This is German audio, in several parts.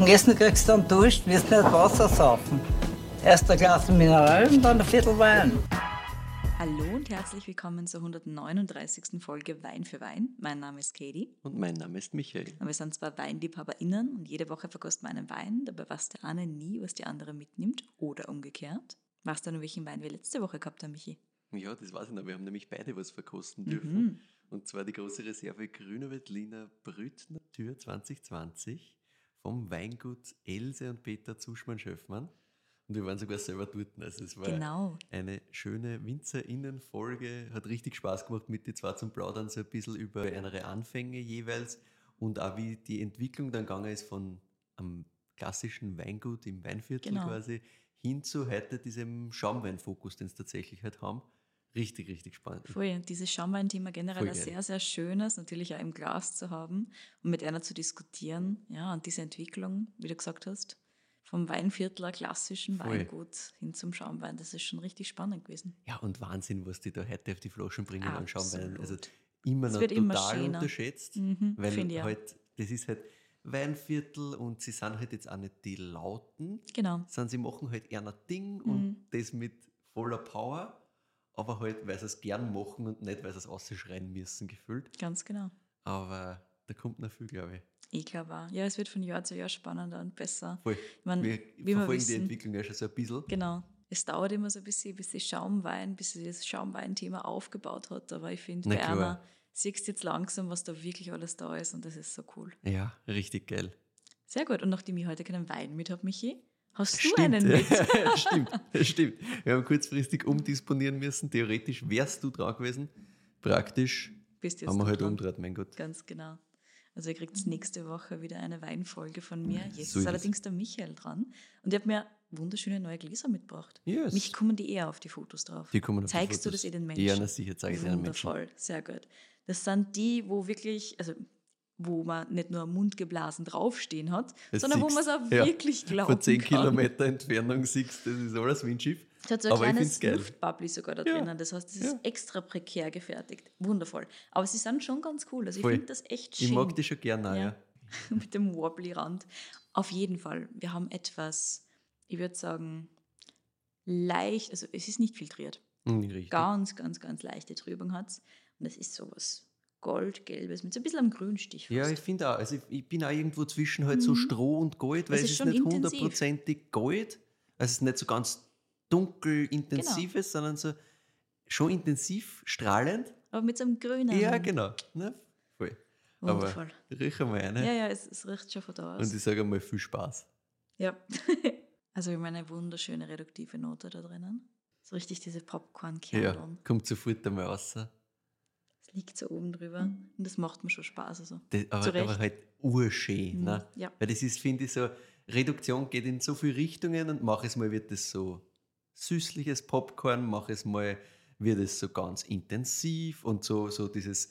dem Essen kriegst du dann Durst, wirst nicht Wasser saufen. Erst ein Glas Mineral und dann ein Viertel Wein. Hallo und herzlich willkommen zur 139. Folge Wein für Wein. Mein Name ist Katie. Und mein Name ist Michael. Und wir sind zwei WeinliebhaberInnen und jede Woche verkosten wir einen Wein. Dabei weiß der eine nie, was die andere mitnimmt oder umgekehrt. Weißt du noch, welchen Wein wir letzte Woche gehabt haben, Michi? Ja, das weiß ich noch. Wir haben nämlich beide was verkosten dürfen. Mhm. Und zwar die große Reserve Grüner Veltliner Brüt Natur 2020 vom Weingut Else und Peter Zuschmann-Schöffmann. Und wir waren sogar selber dort. Also es war Genau. eine schöne WinzerInnen-Folge. Hat richtig Spaß gemacht, mit die zwei zum Plaudern, so ein bisschen über ihre Anfänge jeweils und auch wie die Entwicklung dann gegangen ist von einem klassischen Weingut im Weinviertel Genau. quasi hin zu heute diesem Schaumweinfokus, den sie tatsächlich halt haben. Richtig, richtig spannend. Voll, und dieses Schaumwein-Thema generell Voll ein sehr, sehr schönes, natürlich auch im Glas zu haben und mit einer zu diskutieren. Ja, und diese Entwicklung, wie du gesagt hast, vom Weinviertler klassischen Voll. Weingut hin zum Schaumwein, das ist schon richtig spannend gewesen. Ja, und Wahnsinn, was die da heute auf die Flaschen bringen an Schaumwein. Also immer Es noch wird immer total schöner. unterschätzt, Mhm, weil halt, das ist halt Weinviertel und sie sind halt jetzt auch nicht die Lauten, Genau. sondern sie machen halt eher ein Ding Mhm. und das mit voller Power, aber halt, weil sie es gern machen und nicht, weil sie es ausschreien müssen, gefühlt. Ganz genau. Aber da kommt noch viel, glaube ich. Ich glaube auch. Ja, es wird von Jahr zu Jahr spannender und besser. Voll. Ich mein, wir wie wir verfolgen die wissen- Entwicklung ja schon so ein bisschen. Genau. Es dauert immer so ein bisschen, bis sich Schaumwein, bis sich das Schaumwein-Thema aufgebaut hat. Aber ich finde, bei einer siehst du jetzt langsam, was da wirklich alles da ist und das ist so cool. Ja, richtig geil. Sehr gut. Und nachdem ich heute keinen Wein mit habe, Michi, hast du Stimmt. einen mit? stimmt, stimmt. Wir haben kurzfristig umdisponieren müssen. Theoretisch wärst du dran gewesen. Praktisch Bist jetzt haben wir du halt umgedreht, mein Gott. Ganz genau. Also ihr kriegt nächste Woche wieder eine Weinfolge von mir. Jetzt So ist allerdings der Michael dran. Und ich habe mir wunderschöne neue Gläser mitgebracht. Yes. Mich kommen die eher auf die Fotos drauf. Die kommen auf die Zeigst du Fotos. das eh den Menschen? Ja, na sicher, zeige ich den Menschen. Wundervoll, sehr gut. Das sind die, wo wirklich, also wo man nicht nur mundgeblasen draufstehen hat, Das sondern wo siehst- man es auch ja, wirklich glauben Von 10 kann. Kilometer Entfernung siehst das ist alles Windschiff. Es hat so ein Aber kleines. Luftbubbly sogar da Ja, drinnen. Das heißt, es ist ja. extra prekär gefertigt. Wundervoll. Aber sie sind schon ganz cool. Also ich finde das echt schön. Ich mag die schon gerne, Ja. ja. mit dem Wobbly-Rand. Auf jeden Fall. Wir haben etwas, ich würde sagen, leicht, also es ist nicht filtriert. Richtig. Ganz, ganz, ganz leichte Trübung hat es. Und es ist sowas Goldgelbes mit so ein bisschen am Grünstich. Ja, fast. ich finde auch. Also ich, ich bin auch irgendwo zwischen halt so Stroh und Gold, weil Es es ist ist schon nicht hundertprozentig Gold. Also es ist nicht so ganz dunkel intensives, sondern so schon intensiv strahlend. Aber mit so einem grünen. Ja, genau. Ne? Voll. Wundervoll. Aber riech einmal eine. Ja, ja, es, es riecht schon von da aus. Und ich sage einmal viel Spaß. Ja. also wir haben eine wunderschöne reduktive Note da drinnen. So richtig diese Popcorn-Kerneln. Ja, kommt sofort einmal raus. Das, liegt so oben drüber. Und das macht mir schon Spaß. Also. aber, Zu Recht. aber halt urschön. Mhm, Ne? ja. Weil das ist, finde ich, so, Reduktion geht in so viele Richtungen und mach es mal wird das so süßliches Popcorn, mach es mal wird es so ganz intensiv und so, so dieses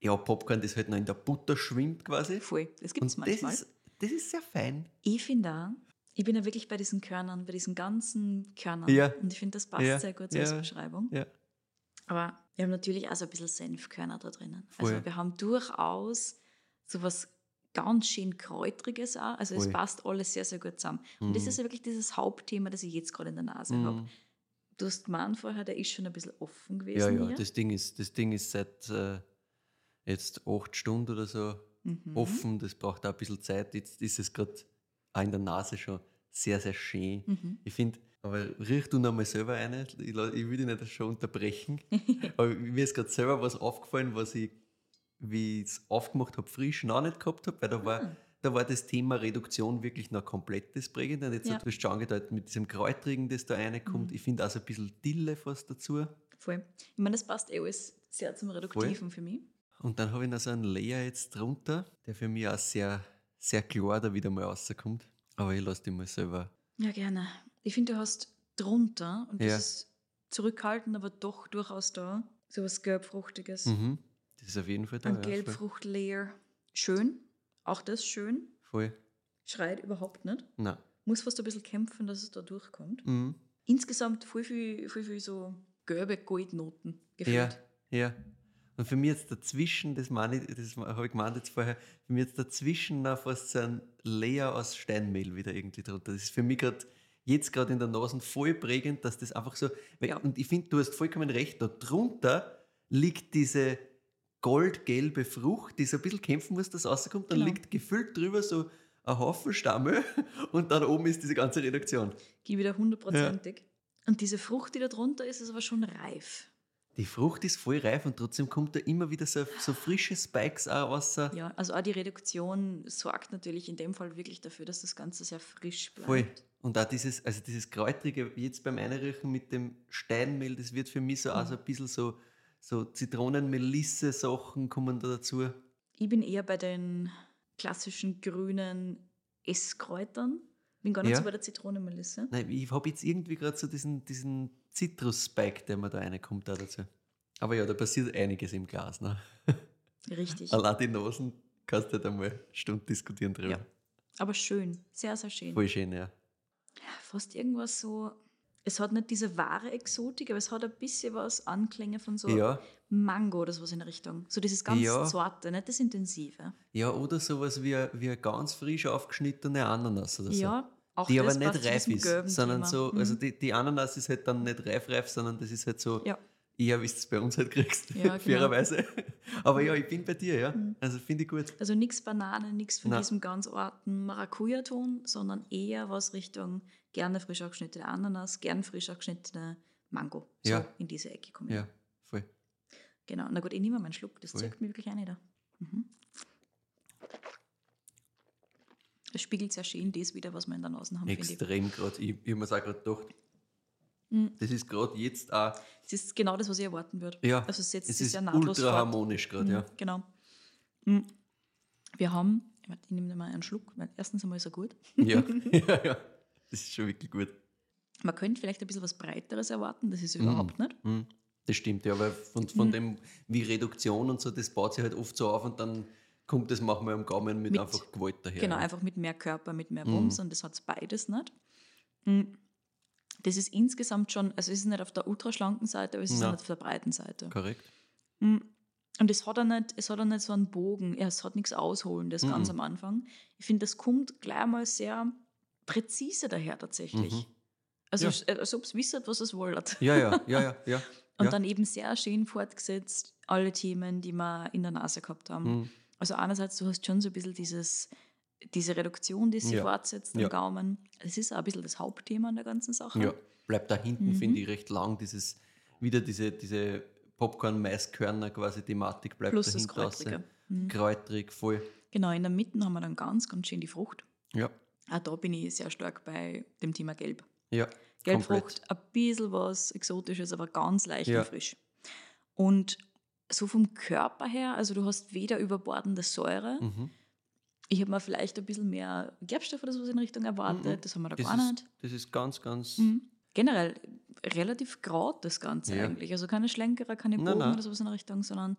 ja, Popcorn, das halt noch in der Butter schwimmt quasi. Voll. Das gibt es Und das manchmal. ist, das ist sehr fein. Ich finde auch, ich bin ja wirklich bei diesen Körnern, bei diesen ganzen Körnern. Ja. Und ich finde, das passt Ja, sehr gut so ja, Beschreibung. Ja. Aber wir haben natürlich auch so ein bisschen Senfkörner da drinnen. Voll. Also wir haben durchaus so was ganz schön Kräutriges auch. Also es Voll. passt alles sehr, sehr gut zusammen. Und das Mhm. ist ja wirklich dieses Hauptthema, das ich jetzt gerade in der Nase Mhm. habe. Du hast gemeint vorher, der ist schon ein bisschen offen gewesen Ja, ja, hier. das Ding ist, das Ding ist seit äh, jetzt acht Stunden oder so Mhm. offen. Das braucht auch ein bisschen Zeit. Jetzt ist es gerade auch in der Nase schon sehr, sehr schön. Mhm. Ich finde, aber riech du noch mal selber eine. Ich, ich will dich nicht schon unterbrechen. aber mir ist gerade selber was aufgefallen, was ich, wie ich es aufgemacht habe, frisch noch nicht gehabt habe, weil da war, Ah. da war das Thema Reduktion wirklich noch komplett das Prägende. Und jetzt Ja. hast du schon angedeutet mit diesem Kräutrigen, das da reinkommt. Mhm. Ich finde auch so ein bisschen Dille fast dazu. Voll. Ich meine, das passt eh alles sehr zum Reduktiven für mich. Und dann habe ich noch so einen Layer jetzt drunter, der für mich auch sehr, sehr klar da wieder mal rauskommt. Aber ich lasse den mal selber. Ja, gerne. Ich finde, du hast drunter, und das Ja. ist zurückhaltend, aber doch durchaus da, so was Gelbfruchtiges. Mhm. Das ist auf jeden Fall da. Ein ja. Gelbfruchtlayer. Schön. Auch das schön. Voll. Schreit überhaupt nicht. Nein. Muss fast ein bisschen kämpfen, dass es da durchkommt. Mhm. Insgesamt voll viel, voll viel so gelbe Goldnoten Ja, gefühlt. ja. Und für mich jetzt dazwischen, das meine ich, das habe ich gemeint jetzt vorher, für mich jetzt dazwischen noch fast so ein Layer aus Steinmehl wieder irgendwie drunter. Das ist für mich gerade jetzt gerade in der Nase voll prägend, dass das einfach so. Ja. Und ich finde, du hast vollkommen recht, da drunter liegt diese goldgelbe Frucht, die so ein bisschen kämpfen muss, dass rauskommt. Dann Genau. liegt gefüllt drüber so ein Haufen Stammel und dann oben ist diese ganze Reduktion. Gib wieder hundertprozentig. Und diese Frucht, die da drunter ist, ist aber schon reif. Die Frucht ist voll reif und trotzdem kommt da immer wieder so, so frische Spikes auch raus. Ja, also auch die Reduktion sorgt natürlich in dem Fall wirklich dafür, dass das Ganze sehr frisch bleibt. Voll. Und auch dieses, also dieses Kräutrige, jetzt beim Einrühren mit dem Steinmehl, das wird für mich so auch so ein bisschen so, so Zitronen-Melisse-Sachen kommen da dazu. Ich bin eher bei den klassischen grünen Esskräutern. Bin gar nicht Ja. so bei der Zitronenmelisse. Nein, ich habe jetzt irgendwie gerade so diesen, diesen Zitrus-Spike, der mir da reinkommt, da dazu. Aber ja, da passiert einiges im Glas. Ne? Richtig. Allein die Nasen kannst du halt einmal eine Stunde diskutieren drüber. Ja. Aber schön. Sehr, sehr schön. Voll schön, ja. Fast irgendwas so. Es hat nicht diese wahre Exotik, aber es hat ein bisschen was Anklänge von so Ja, Mango oder sowas in der Richtung. So dieses ganz Ja. Zarte, nicht das Intensive. ja, oder sowas wie, wie eine ganz frisch aufgeschnittene Ananas oder so. Ja, auch die aber das nicht passt zu reif ist, sondern Thema. so, Mhm. also die, die Ananas ist halt dann nicht reif-reif, sondern das ist halt so, Ja. eher wie du es bei uns halt kriegst, Ja, genau. fairerweise. Aber ja, ich bin bei dir, ja. Mhm. Also finde ich gut. Also nichts Banane, nichts von Nein. diesem ganz arten Maracuja-Ton, sondern eher was Richtung gerne frisch abgeschnittene Ananas, gern frisch abgeschnittene Mango. So Ja. in diese Ecke kommen. Ja, voll. Genau. Na gut, ich nehme mal einen Schluck. Das Voll. zirkt mir wirklich eine da. Mhm. Es spiegelt sehr schön das wieder, was wir in der Nase haben. Extrem gerade. Ich, ich habe mir auch gerade gedacht, Mhm. das ist gerade jetzt auch, Es ist genau das, was ich erwarten würde. ja, Also es setzt es sich ist sehr nahtlos ultra harmonisch gerade, Mhm, ja. Genau. Mhm. Wir haben, ich nehme mal einen Schluck, weil erstens einmal ist er gut. ja. ja, ja. Das ist schon wirklich gut. Man könnte vielleicht ein bisschen was Breiteres erwarten, das ist Mhm. überhaupt nicht. Mhm. Das stimmt, ja, weil von, von Mhm. dem, wie Reduktion und so, das baut sich halt oft so auf und dann kommt das manchmal am Gaumen mit, Mit- einfach Gewalt daher. Genau, einfach mit mehr Körper, mit mehr Mhm. Bums und das hat es beides nicht. Mhm. Das ist insgesamt schon, also es ist nicht auf der ultraschlanken Seite, aber es ist Na. auch nicht auf der breiten Seite. Korrekt. Mhm. Und es hat, auch nicht, es hat auch nicht so einen Bogen, ja, es hat nichts Ausholendes Mhm. ganz am Anfang. Ich finde, das kommt gleich mal sehr präzise daher tatsächlich. Mhm. Also Ja. äh, als ob es wisst, was es wollt. Ja, ja, ja, ja, ja. Und ja. dann eben sehr schön fortgesetzt, alle Themen, die wir in der Nase gehabt haben. Mhm. Also einerseits, du hast schon so ein bisschen dieses, diese Reduktion, die sich Ja. fortsetzt am Ja. Gaumen. Es ist auch ein bisschen das Hauptthema an der ganzen Sache. Ja, bleibt da hinten, Mhm. finde ich, recht lang. Dieses, wieder diese, diese Popcorn-Maiskörner quasi Thematik bleibt Plus das dahinter. raus. Kräutrige. Mhm. Kräutrig, voll. Genau, in der Mitte haben wir dann ganz, ganz schön die Frucht. Ja, Auch da bin ich sehr stark bei dem Thema Gelb. ja. Gelbfrucht, ein bisschen was Exotisches, aber ganz leicht Ja. und frisch. Und so vom Körper her, also du hast weder überbordende Säure, Mhm. ich habe mir vielleicht ein bisschen mehr Gerbstoff oder sowas in Richtung erwartet, Mhm. das haben wir da Das gar nicht. ist, das ist ganz, ganz. Mhm. Generell relativ gerade das Ganze Ja. eigentlich. Also keine Schlenkerer, keine Nein, Bogen nein. oder sowas in Richtung, sondern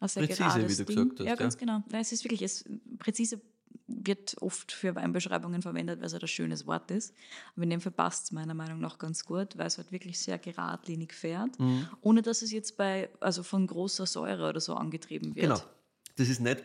ein sehr Präzise, gerades wie du Ding. gesagt hast, Ja, ganz ja. genau. Nein, es ist wirklich, es, präzise wird oft für Weinbeschreibungen verwendet, weil es halt ein schönes Wort ist. Aber in dem Fall passt es meiner Meinung nach ganz gut, weil es halt wirklich sehr geradlinig fährt, Mhm. ohne dass es jetzt bei, also von großer Säure oder so angetrieben wird. Genau. Das ist nicht,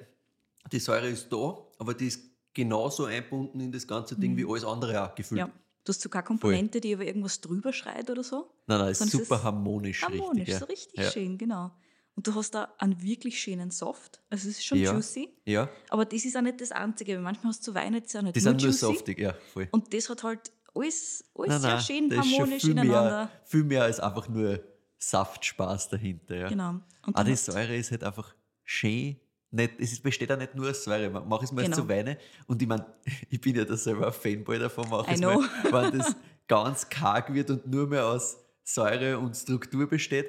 die Säure ist da, aber die ist genauso einbunden in das ganze Ding wie alles andere auch gefühlt. Mhm. Ja. Du hast so keine Komponente, die über irgendwas drüber schreit oder so. Nein, nein, ist super ist harmonisch, Harmonisch, richtig. Ja. so richtig ja. schön, genau. Und du hast da einen wirklich schönen Soft. Also es ist schon Ja. juicy. Ja, Aber das ist auch nicht das Einzige, weil manchmal hast du die sind nicht die nur sind nur juicy. saftig, ja, voll. Und das hat halt alles, alles Nein, sehr nein, schön harmonisch viel ineinander. Mehr, viel mehr als einfach nur Saftspaß dahinter. Ja. Genau. Und Auch die Säure ist halt einfach schön. Nicht, es besteht auch nicht nur aus Säure. Man macht es mal Genau. zu Weine. Und ich meine, ich bin ja da selber ein Fanboy davon, mache es mal, wenn das ganz karg wird und nur mehr aus Säure und Struktur besteht.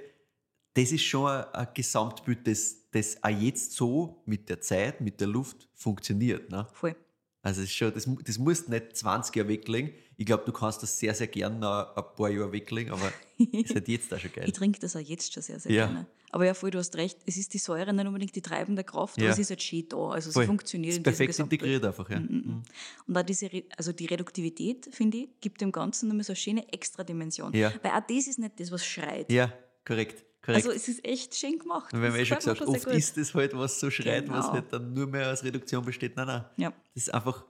Das ist schon ein, ein Gesamtbild, das, das auch jetzt so mit der Zeit, mit der Luft funktioniert. Ne? Voll. Also es ist schon, das, das musst nicht 20 Jahre weglegen. Ich glaube, du kannst das sehr, sehr gerne noch ein paar Jahre weglegen, aber ist halt jetzt auch schon geil. Ich trinke das auch jetzt schon sehr, sehr Ja. gerne. Aber ja, voll, du hast recht. Es ist die Säure nicht unbedingt die treibende Kraft, Ja. aber es ist halt schön da. Also Voll. sie funktioniert ist in diesem perfekt integriert einfach. Ja. Mhm, mhm. Und auch diese, also die Reduktivität, finde ich, gibt dem Ganzen nochmal so eine schöne extra Dimension. Ja. Weil auch das ist nicht das, was schreit. Ja, korrekt. Korrekt. Also es ist echt schön gemacht. Und wir haben eh schon gefällt mir gesagt, oft ist es halt, was so schreit, was Genau. halt dann nur mehr aus Reduktion besteht. Nein, nein. Ja, Das ist einfach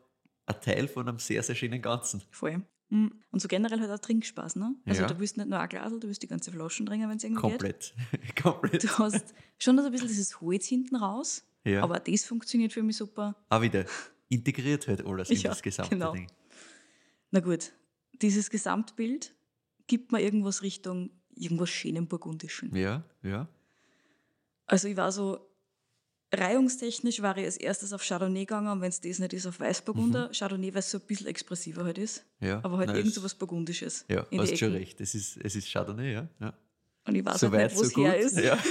ein Teil von einem sehr, sehr schönen Ganzen. voll. Mm. Und so generell halt auch Trinkspaß, ne? Also Ja. du willst nicht nur ein Glas, du willst die ganze Flaschen trinken, wenn es irgendwie geht. Komplett. Komplett. Du hast schon so ein bisschen dieses Holz hinten raus, Ja. aber das funktioniert für mich super. Auch wieder integriert halt alles in Ja, das gesamte genau. Ding. Na gut, dieses Gesamtbild gibt mir irgendwas Richtung irgendwas schönem Burgundischen. Ja, ja. Also ich war so, reihungstechnisch war ich als erstes auf Chardonnay gegangen, und wenn es das nicht ist, auf Weißburgunder. Chardonnay, weil es so ein bisschen expressiver halt ist. Mhm. ja. Aber halt Nein, irgend so was Burgundisches. Ja, in hast schon recht. Es ist, es ist Chardonnay, ja. ja. Und ich weiß so halt nicht, wo so es gut. her ist. Ja.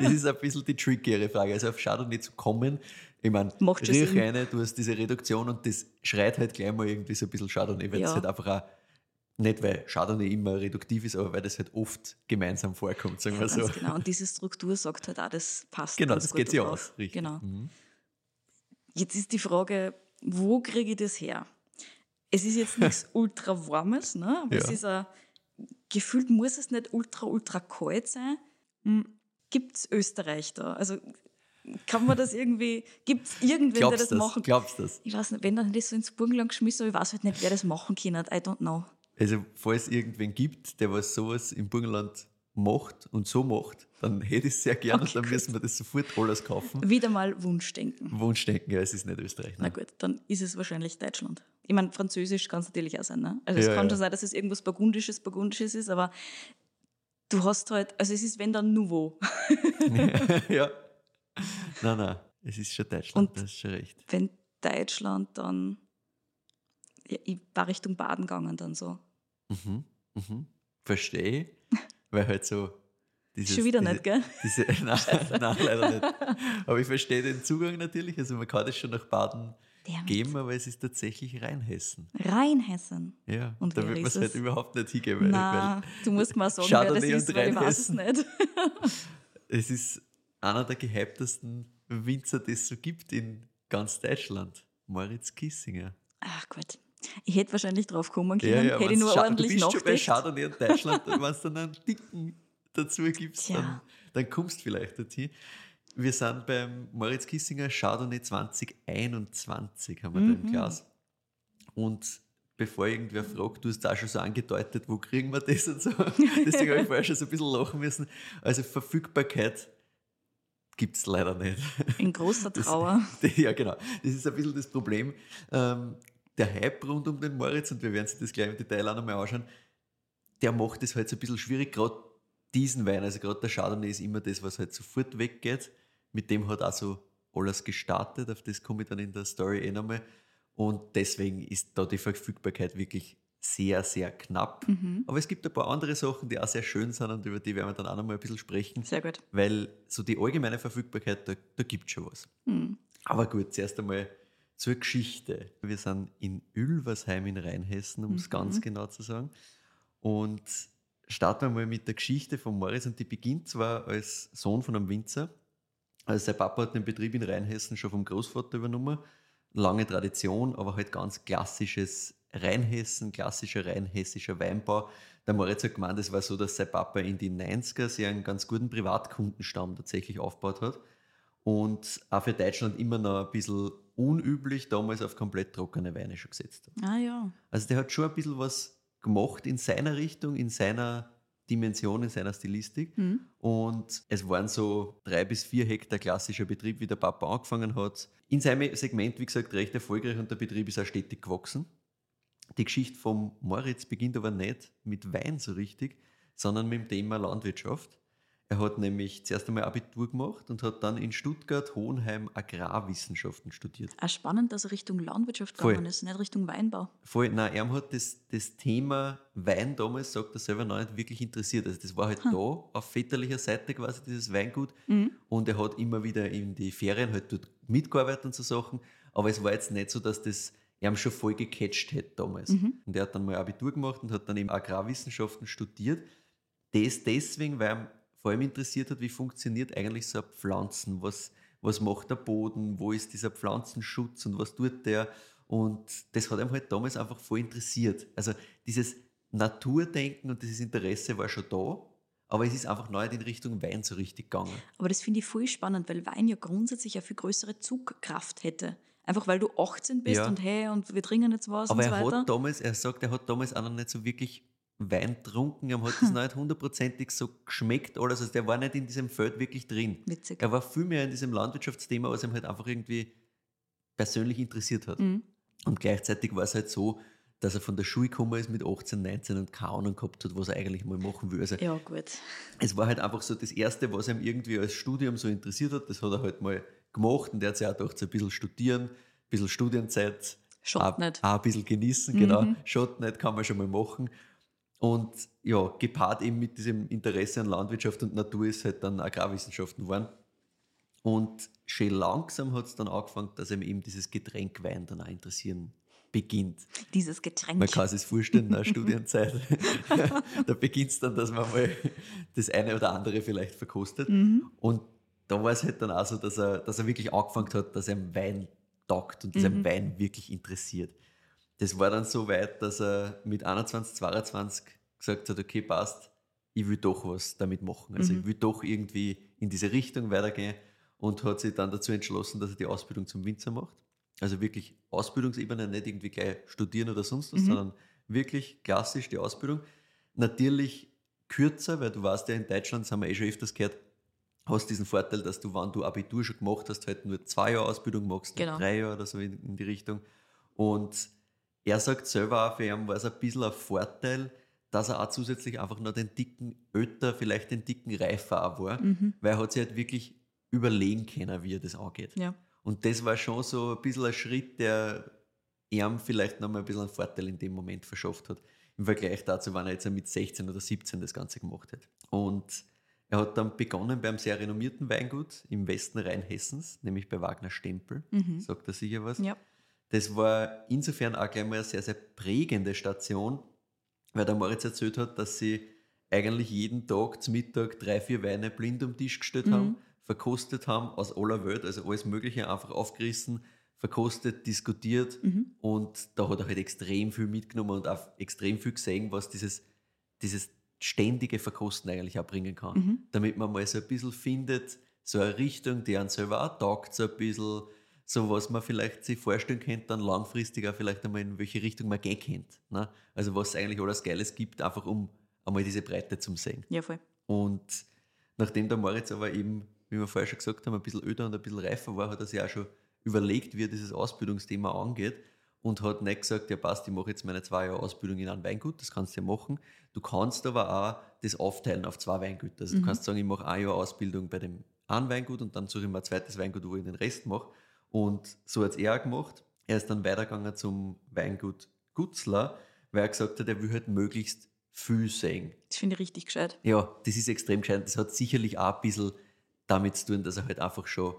Das ist ein bisschen die trickigere Frage. Also auf Chardonnay zu kommen, ich meine, riech eine, du hast diese Reduktion und das schreit halt gleich mal irgendwie so ein bisschen Chardonnay, weil es halt einfach auch, nicht weil Chardonnay immer reduktiv ist, aber weil das halt oft gemeinsam vorkommt, sagen Ja, wir so. ganz genau. Und diese Struktur sagt halt auch, das passt. Genau, das geht sich aus, richtig. Genau. Mhm. Jetzt ist die Frage, wo kriege ich das her? Es ist jetzt nichts ultra warmes, ne? aber es Ja. ist ein, gefühlt muss es nicht ultra, ultra kalt sein. Gibt es Österreich da? Also kann man das irgendwie, gibt es irgendwen, der Glaubst das du das? machen Glaubst du das? Ich weiß nicht, wenn dann das so ins Burgenland geschmissen, aber ich weiß halt nicht, wer das machen kann. I don't know. Also, falls es irgendwen gibt, der was sowas im Burgenland macht und so macht, dann hätte ich es sehr gerne Okay, und dann gut. müssen wir das sofort alles kaufen. Wieder mal Wunschdenken. Wunschdenken, ja, es ist nicht Österreich. Na Nein. gut, dann ist es wahrscheinlich Deutschland. Ich meine, Französisch kann es natürlich auch sein. Ne? Also es Ja, kann ja. schon sein, dass es irgendwas Burgundisches, Burgundisches ist, aber du hast halt, also es ist wenn dann Nouveau. ja. Nein, nein, es ist schon Deutschland, Und- das ist schon recht. wenn Deutschland dann, ja, ich war Richtung Baden gegangen dann so. Mhm, mhm. Verstehe, weil halt so. Dieses, Schon wieder diese, nicht, gell? Diese, nein, nein, leider nicht. Aber ich verstehe den Zugang natürlich. Also man kann das schon nach Baden Damn. geben, aber es ist tatsächlich Rheinhessen. Rheinhessen. Ja, Und da wird man ist es halt überhaupt nicht hingeben. Weil, Na, du musst mal sagen, wer das Chardonnay ist, weil ich weiß es nicht. Es ist einer der gehyptesten Winzer, die es so gibt in ganz Deutschland. Moritz Kissinger. Ach gut. Ich hätte wahrscheinlich drauf kommen können, hätte ich nur ordentlich Du bist schon bei nachgedacht. Chardonnay in Deutschland, wenn du dann einen Dicken dazu gibst, dann, dann kommst du vielleicht dorthin. Wir sind beim Moritz Kissinger Chardonnay 2021, haben wir da Mhm. im Glas. Und bevor irgendwer fragt, du hast da schon so angedeutet, wo kriegen wir das und so. Deswegen habe ich vorher schon so ein bisschen lachen müssen. Also Verfügbarkeit gibt es leider nicht. In großer Das- Trauer. Ja, genau. Das ist ein bisschen das Problem. Ähm, der Hype rund um den Moritz, und wir werden sich das gleich im Detail auch nochmal anschauen, der macht es halt so ein bisschen schwierig, gerade diesen Wein, also gerade der Chardonnay ist immer das, was halt sofort weggeht. Mit dem hat auch so alles gestartet, auf das komme ich dann in der Story eh nochmal. Und deswegen ist da die Verfügbarkeit wirklich sehr, sehr knapp. Mhm. Aber es gibt ein paar andere Sachen, die auch sehr schön sind und über die werden wir dann auch nochmal ein bisschen sprechen, Sehr gut. weil so die allgemeine Verfügbarkeit, da, da gibt es schon was. Hm. Aber gut, zuerst einmal zur Geschichte. Wir sind in Ülversheim in Rheinhessen, um es Mhm. ganz genau zu sagen. Und starten wir mal mit der Geschichte von Moritz. Und die beginnt zwar als Sohn von einem Winzer. Also sein Papa hat den Betrieb in Rheinhessen schon vom Großvater übernommen. Lange Tradition, aber halt ganz klassisches Rheinhessen, klassischer rheinhessischer Weinbau. Der Moritz hat gemeint, es war so, dass sein Papa in die 90er sich einen ganz guten Privatkundenstamm tatsächlich aufgebaut hat und auch für Deutschland immer noch ein bisschen unüblich damals auf komplett trockene Weine schon gesetzt hat. Ah ja. Also der hat schon ein bisschen was gemacht in seiner Richtung, in seiner Dimension, in seiner Stilistik. Hm. Und es waren so drei bis vier Hektar klassischer Betrieb, wie der Papa angefangen hat. In seinem Segment, wie gesagt, recht erfolgreich und der Betrieb ist auch stetig gewachsen. Die Geschichte vom Moritz beginnt aber nicht mit Wein so richtig, sondern mit dem Thema Landwirtschaft. Er hat nämlich zuerst einmal Abitur gemacht und hat dann in Stuttgart Hohenheim Agrarwissenschaften studiert. Auch spannend, dass er Richtung Landwirtschaft Voll. gegangen ist, nicht Richtung Weinbau. Voll, nein, er hat das, das Thema Wein damals, sagt er selber, noch nicht wirklich interessiert. Also das war halt da auf väterlicher Seite quasi dieses Weingut Mhm. und er hat immer wieder in die Ferien halt dort mitgearbeitet und so Sachen, aber es war jetzt nicht so, dass das ihm schon voll gecatcht hätte damals. Mhm. Und er hat dann mal Abitur gemacht und hat dann eben Agrarwissenschaften studiert. Das deswegen, weil vor allem interessiert hat, wie funktioniert eigentlich so ein Pflanzen, was, was macht der Boden, wo ist dieser Pflanzenschutz und was tut der. Und das hat ihm halt damals einfach voll interessiert. Also dieses Naturdenken und dieses Interesse war schon da, aber es ist einfach neu in Richtung Wein so richtig gegangen. Aber das finde ich voll spannend, weil Wein ja grundsätzlich eine viel größere Zugkraft hätte. Einfach weil du 18 bist Ja. und hey, und wir trinken jetzt was Aber und so er weiter. hat damals, er sagt, er hat damals auch noch nicht so wirklich Wein getrunken, ihm hat das nicht hundertprozentig so geschmeckt, alles. Also der war nicht in diesem Feld wirklich drin. Witzig. Er war viel mehr in diesem Landwirtschaftsthema, was ihm halt einfach irgendwie persönlich interessiert hat. Mhm. Und gleichzeitig war es halt so, dass er von der Schule gekommen ist mit 18, 19 und keine Ahnung gehabt hat, was er eigentlich mal machen will. Also Ja, gut. es war halt einfach so das Erste, was ihm irgendwie als Studium so interessiert hat. Das hat er halt mal gemacht und er hat sich auch gedacht, so ein bisschen studieren, ein bisschen Studienzeit. Auch, nicht. Auch ein bisschen genießen, Mhm. genau. Schaut nicht, kann man schon mal machen. Und ja, gepaart eben mit diesem Interesse an Landwirtschaft und Natur ist halt dann Agrarwissenschaften geworden. Und schön langsam hat es dann angefangen, dass ihm eben dieses Getränk Wein dann auch interessieren beginnt. Dieses Getränk. Man kann sich das vorstellen, der Studienzeit. da beginnt es dann, dass man mal das eine oder andere vielleicht verkostet. Mhm. Und da war es halt dann auch so, dass er, dass er wirklich angefangen hat, dass er Wein taugt und dass Mhm. Wein wirklich interessiert. Das war dann so weit, dass er mit 21, 22 gesagt hat, okay, passt, ich will doch was damit machen. Also Mhm. ich will doch irgendwie in diese Richtung weitergehen und hat sich dann dazu entschlossen, dass er die Ausbildung zum Winzer macht. Also wirklich Ausbildungsebene, nicht irgendwie gleich studieren oder sonst was, Mhm. sondern wirklich klassisch die Ausbildung. Natürlich kürzer, weil du weißt ja, in Deutschland, das haben wir eh schon öfters gehört, hast diesen Vorteil, dass du, wenn du Abitur schon gemacht hast, halt nur zwei Jahre Ausbildung machst, Genau. drei Jahre oder so in, in die Richtung. Und er sagt selber auch, für ihn war es ein bisschen ein Vorteil, dass er auch zusätzlich einfach noch den dicken Öter, vielleicht den dicken Reifer auch war, Mhm. weil er hat sich halt wirklich überlegen können, wie er das angeht. Ja. Und das war schon so ein bisschen ein Schritt, der ihm vielleicht nochmal ein bisschen einen Vorteil in dem Moment verschafft hat. Im Vergleich dazu, wenn er jetzt mit 16 oder 17 das Ganze gemacht hat. Und er hat dann begonnen beim sehr renommierten Weingut im Westen Rheinhessens, nämlich bei Wagner Stempel. Mhm. Sagt er sicher was? Ja. Das war insofern auch gleich mal eine sehr, sehr prägende Station, weil der Moritz erzählt hat, dass sie eigentlich jeden Tag zum Mittag drei, vier Weine blind am Tisch gestellt Mhm. haben, verkostet haben aus aller Welt, also alles Mögliche einfach aufgerissen, verkostet, diskutiert Mhm. und da hat er halt extrem viel mitgenommen und auch extrem viel gesehen, was dieses, dieses ständige Verkosten eigentlich auch bringen kann. Mhm. Damit man mal so ein bisschen findet, so eine Richtung, die einen selber auch taugt, so ein bisschen, so was man vielleicht sich vorstellen könnte, dann langfristig auch vielleicht einmal in welche Richtung man gehen könnte. Ne? Also was es eigentlich alles Geiles gibt, einfach um einmal diese Breite zu sehen. Ja, voll. Und nachdem der Moritz aber eben, wie wir vorher schon gesagt haben, ein bisschen öder und ein bisschen reifer war, hat er sich auch schon überlegt, wie er dieses Ausbildungsthema angeht und hat nicht gesagt, ja passt, ich mache jetzt meine zwei Jahre Ausbildung in einem Weingut, das kannst du ja machen. Du kannst aber auch das aufteilen auf zwei Weingüter. Also Mhm. du kannst sagen, ich mache ein Jahr Ausbildung bei dem einen Weingut und dann suche ich mir ein zweites Weingut, wo ich den Rest mache. Und so hat es er auch gemacht. Er ist dann weitergegangen zum Weingut Gutzler, weil er gesagt hat, er will halt möglichst viel sehen. Das finde ich richtig gescheit. Ja, das ist extrem gescheit. Das hat sicherlich auch ein bisschen damit zu tun, dass er halt einfach schon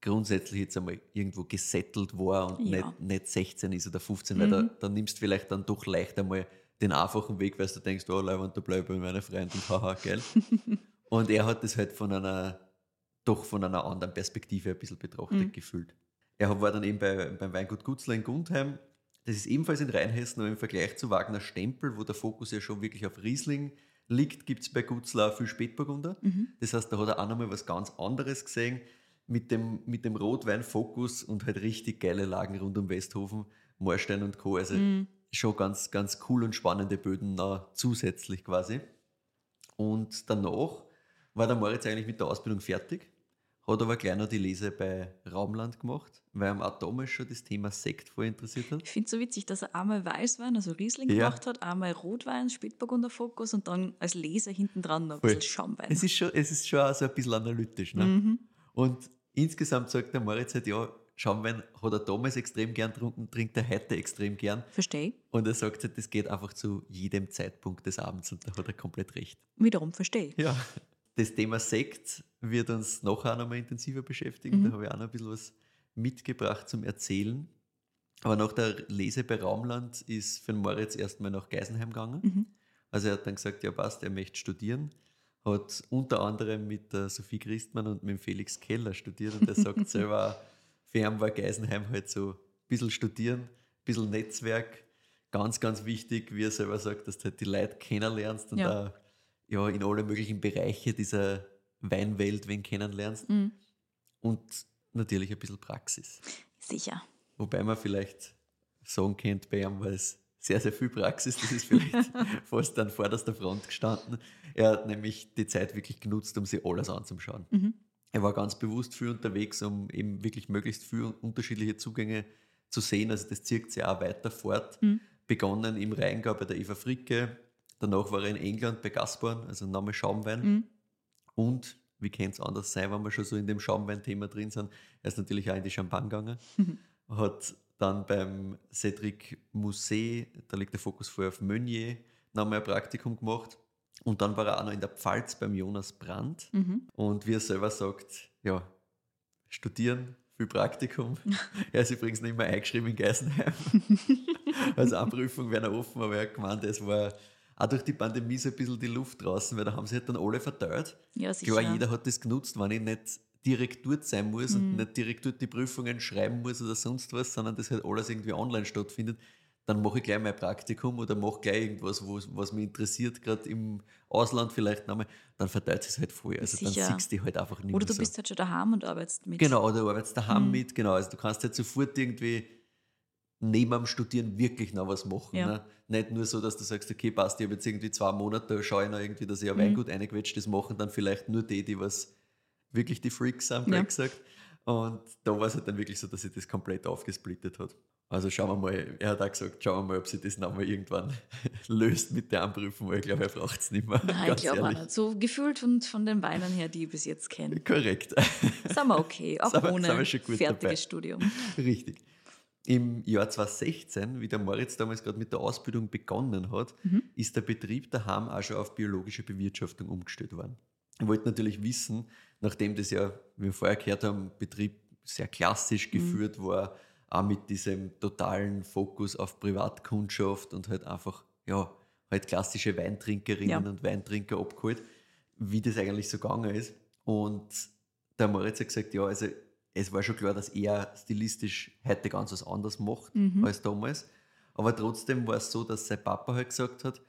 grundsätzlich jetzt einmal irgendwo gesettelt war und Ja. nicht, nicht 16 ist oder 15, weil da, Mhm. da nimmst du vielleicht dann doch leicht einmal den einfachen Weg, weil du denkst, oh, Leibwand, da bleibe ich bei meiner Freundin, haha, geil. und er hat das halt von einer, doch von einer anderen Perspektive ein bisschen betrachtet Mhm. gefühlt. Er war dann eben bei, beim Weingut Gutzler in Gundheim. Das ist ebenfalls in Rheinhessen, aber im Vergleich zu Wagner Stempel, wo der Fokus ja schon wirklich auf Riesling liegt, gibt es bei Gutzler auch viel Spätburgunder. Mhm. Das heißt, da hat er auch nochmal was ganz anderes gesehen mit dem, mit dem Rotwein-Fokus und halt richtig geile Lagen rund um Westhofen, Moorstein und Co. Also Mhm. schon ganz, ganz cool und spannende Böden noch zusätzlich quasi. Und danach war der Moritz eigentlich mit der Ausbildung fertig, hat aber gleich noch die Lese bei Raumland gemacht, weil ihm auch damals schon das Thema Sekt voll interessiert hat. Ich finde es so witzig, dass er einmal Weißwein, also Riesling Ja. gemacht hat, einmal Rotwein, Spätburgunder Fokus und dann als Leser hinten dran noch ein Voll. bisschen Schaumwein. Es ist schon, es ist schon auch so ein bisschen analytisch. Ne? Mhm. Und insgesamt sagt der Moritz halt, ja, Schaumwein hat er damals extrem gern getrunken, trinkt er heute extrem gern. Verstehe. Und er sagt halt, das geht einfach zu jedem Zeitpunkt des Abends und da hat er komplett recht. Wiederum verstehe. Ja. Das Thema Sekt wird uns nachher auch noch mal intensiver beschäftigen. Mhm. Da habe ich auch noch ein bisschen was mitgebracht zum Erzählen. Aber nach der Lese bei Raumland ist für den Moritz erstmal nach Geisenheim gegangen. Mhm. Also er hat dann gesagt, ja passt, er möchte studieren. Hat unter anderem mit der Sophie Christmann und mit dem Felix Keller studiert und er sagt selber, für ihn war Geisenheim halt so ein bisschen studieren, ein bisschen Netzwerk. Ganz, ganz wichtig, wie er selber sagt, dass du halt die Leute kennenlernst und Ja. auch ja, in alle möglichen Bereiche dieser Weinwelt wen kennenlernst. Mhm. Und natürlich ein bisschen Praxis. Sicher. Wobei man vielleicht sagen könnte, bei ihm war es sehr, sehr viel Praxis. Das ist vielleicht fast an vorderster Front gestanden. Er hat nämlich die Zeit wirklich genutzt, um sich alles anzuschauen. Mhm. Er war ganz bewusst viel unterwegs, um eben wirklich möglichst viele unterschiedliche Zugänge zu sehen. Also das zieht sich auch weiter fort. Mhm. Begonnen im Rheingau bei der Eva Fricke, danach war er in England bei Gasporn, also Name Schaumwein. Mhm. Und wie kann es anders sein, wenn wir schon so in dem Schaumwein-Thema drin sind? Er ist natürlich auch in die Champagne gegangen, hat dann beim Cedric Musée, da liegt der Fokus vorher auf Meunier, nochmal ein Praktikum gemacht. Und dann war er auch noch in der Pfalz beim Jonas Brandt. Mhm. Und wie er selber sagt, ja, studieren, viel Praktikum. er ist übrigens nicht mehr eingeschrieben in Geisenheim. also Anprüfung wäre offen, aber er hat gemeint, es war auch durch die Pandemie so ein bisschen die Luft draußen, weil da haben sie halt dann alle verteilt. Ja, sicher. Klar, jeder hat das genutzt, wenn ich nicht direkt dort sein muss und Mhm. nicht direkt dort die Prüfungen schreiben muss oder sonst was, sondern das halt alles irgendwie online stattfindet, dann mache ich gleich mein Praktikum oder mache gleich irgendwas, wo, was mich interessiert, gerade im Ausland vielleicht nochmal, dann verteilt es halt voll. Also Sicher. dann siehst du halt einfach nicht Oder du so. bist halt schon daheim und arbeitest mit. Genau, oder arbeitest daheim Mhm. mit, genau. Also du kannst halt sofort irgendwie neben dem Studieren wirklich noch was machen. Ja. Ne? Nicht nur so, dass du sagst, okay, passt, ich habe jetzt irgendwie zwei Monate, schaue ich noch irgendwie, dass ich ein Mhm. Weingut eingequetscht machen dann vielleicht nur die, die was wirklich die Freaks sind, Ja. gesagt. Und da war es halt dann wirklich so, dass sich das komplett aufgesplittet hat. Also schauen wir mal, er hat auch gesagt, schauen wir mal, ob sich das nochmal irgendwann löst mit der Anprüfung, weil ich glaube, er braucht es nicht mehr. Nein, ich glaube auch nicht. So gefühlt von, von den Weinen her, die ich bis jetzt kenne. Korrekt. Sind wir okay, auch Sind ohne sind fertiges dabei. Studium. Richtig. Im Jahr 2016, wie der Moritz damals gerade mit der Ausbildung begonnen hat, Mhm. ist der Betrieb daheim auch schon auf biologische Bewirtschaftung umgestellt worden. Ich wollte natürlich wissen, nachdem das ja, wie wir vorher gehört haben, Betrieb sehr klassisch Mhm. geführt war, auch mit diesem totalen Fokus auf Privatkundschaft und halt einfach, ja, halt klassische Weintrinkerinnen Ja. und Weintrinker abgeholt, wie das eigentlich so gegangen ist. Und der Moritz hat gesagt, ja, also es war schon klar, dass er stilistisch heute ganz was anderes macht Mhm. als damals. Aber trotzdem war es so, dass sein Papa halt gesagt hat,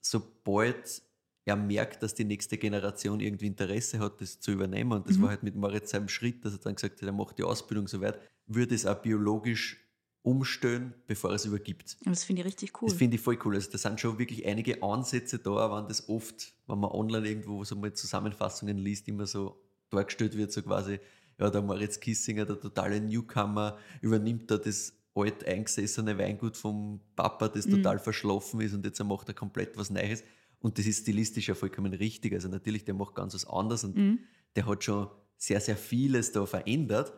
sobald er merkt, dass die nächste Generation irgendwie Interesse hat, das zu übernehmen, und das Mhm. war halt mit Moritz seinem Schritt, dass er dann gesagt hat, er macht die Ausbildung soweit, würde es auch biologisch umstellen, bevor er es übergibt. Das finde ich richtig cool. Das finde ich voll cool. Also da sind schon wirklich einige Ansätze da, wenn das oft, wenn man online irgendwo so mal Zusammenfassungen liest, immer so dargestellt wird, so quasi, ja, der Moritz Kissinger, der totale Newcomer, übernimmt da das alt eingesessene Weingut vom Papa, das Mhm. total verschlafen ist und jetzt macht er komplett was Neues. Und das ist stilistisch ja vollkommen richtig. Also natürlich, der macht ganz was anderes und Mhm. der hat schon sehr, sehr vieles da verändert.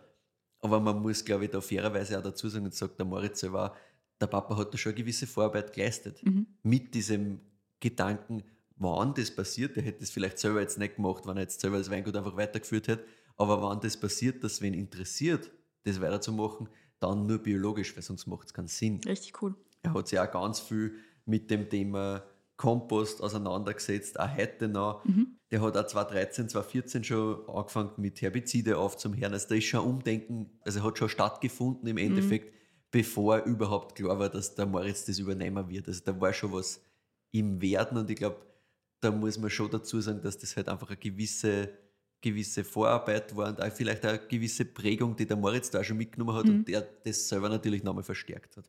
Aber man muss, glaube ich, da fairerweise auch dazu sagen, und sagt der Moritz selber, der Papa hat da schon eine gewisse Vorarbeit geleistet. Mhm. Mit diesem Gedanken, wann das passiert, der hätte es vielleicht selber jetzt nicht gemacht, wenn er jetzt selber das Weingut einfach weitergeführt hätte. Aber wann das passiert, dass wen interessiert, das weiterzumachen, dann nur biologisch, weil sonst macht es keinen Sinn. Richtig cool. Er hat sich auch ganz viel mit dem Thema Kompost auseinandergesetzt, auch heute noch. Mhm. Der hat auch 2013, 2014 schon angefangen mit Herbizide aufzuhören. Also da ist schon Umdenken, also hat schon stattgefunden im Endeffekt, bevor überhaupt klar war, dass der Moritz das übernehmen wird. Also da war schon was im Werden und ich glaube, da muss man schon dazu sagen, dass das halt einfach eine gewisse, gewisse Vorarbeit war und auch vielleicht eine gewisse Prägung, die der Moritz da schon mitgenommen hat Mhm. und der das selber natürlich nochmal verstärkt hat.